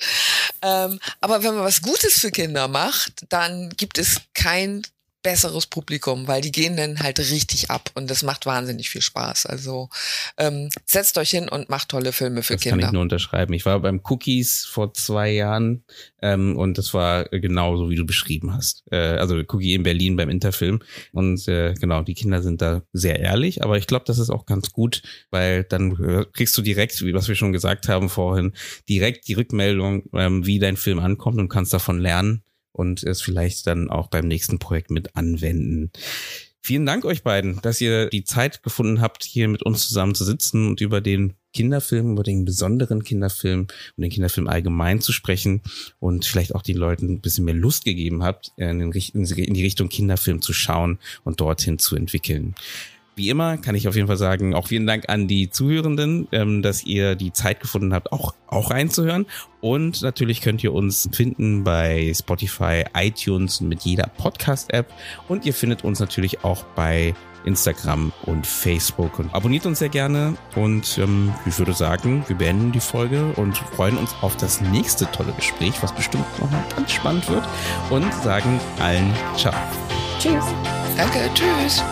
Ähm, aber wenn man was Gutes für Kinder macht, dann gibt es kein besseres Publikum, weil die gehen dann halt richtig ab und das macht wahnsinnig viel Spaß. Also ähm, setzt euch hin und macht tolle Filme für das Kinder. Das kann ich nur unterschreiben. Ich war beim Cookies vor zwei Jahren ähm, und das war genauso, wie du beschrieben hast. Äh, also Cookie in Berlin beim Interfilm und äh, genau, die Kinder sind da sehr ehrlich, aber ich glaube, das ist auch ganz gut, weil dann kriegst du direkt, wie was wir schon gesagt haben vorhin, direkt die Rückmeldung, ähm, wie dein Film ankommt und kannst davon lernen und es vielleicht dann auch beim nächsten Projekt mit anwenden. Vielen Dank euch beiden, dass ihr die Zeit gefunden habt, hier mit uns zusammen zu sitzen und über den Kinderfilm, über den besonderen Kinderfilm und den Kinderfilm allgemein zu sprechen und vielleicht auch den Leuten ein bisschen mehr Lust gegeben habt, in, die Richtung Kinderfilm zu schauen und dorthin zu entwickeln. Wie immer kann ich auf jeden Fall sagen, auch vielen Dank an die Zuhörenden, ähm, dass ihr die Zeit gefunden habt, auch, auch reinzuhören. Und natürlich könnt ihr uns finden bei Spotify, iTunes mit jeder Podcast-App. Und ihr findet uns natürlich auch bei Instagram und Facebook. Und abonniert uns sehr gerne. Und ähm, ich würde sagen, wir beenden die Folge und freuen uns auf das nächste tolle Gespräch, was bestimmt nochmal ganz spannend wird. Und sagen allen Ciao. Tschüss. Danke, tschüss.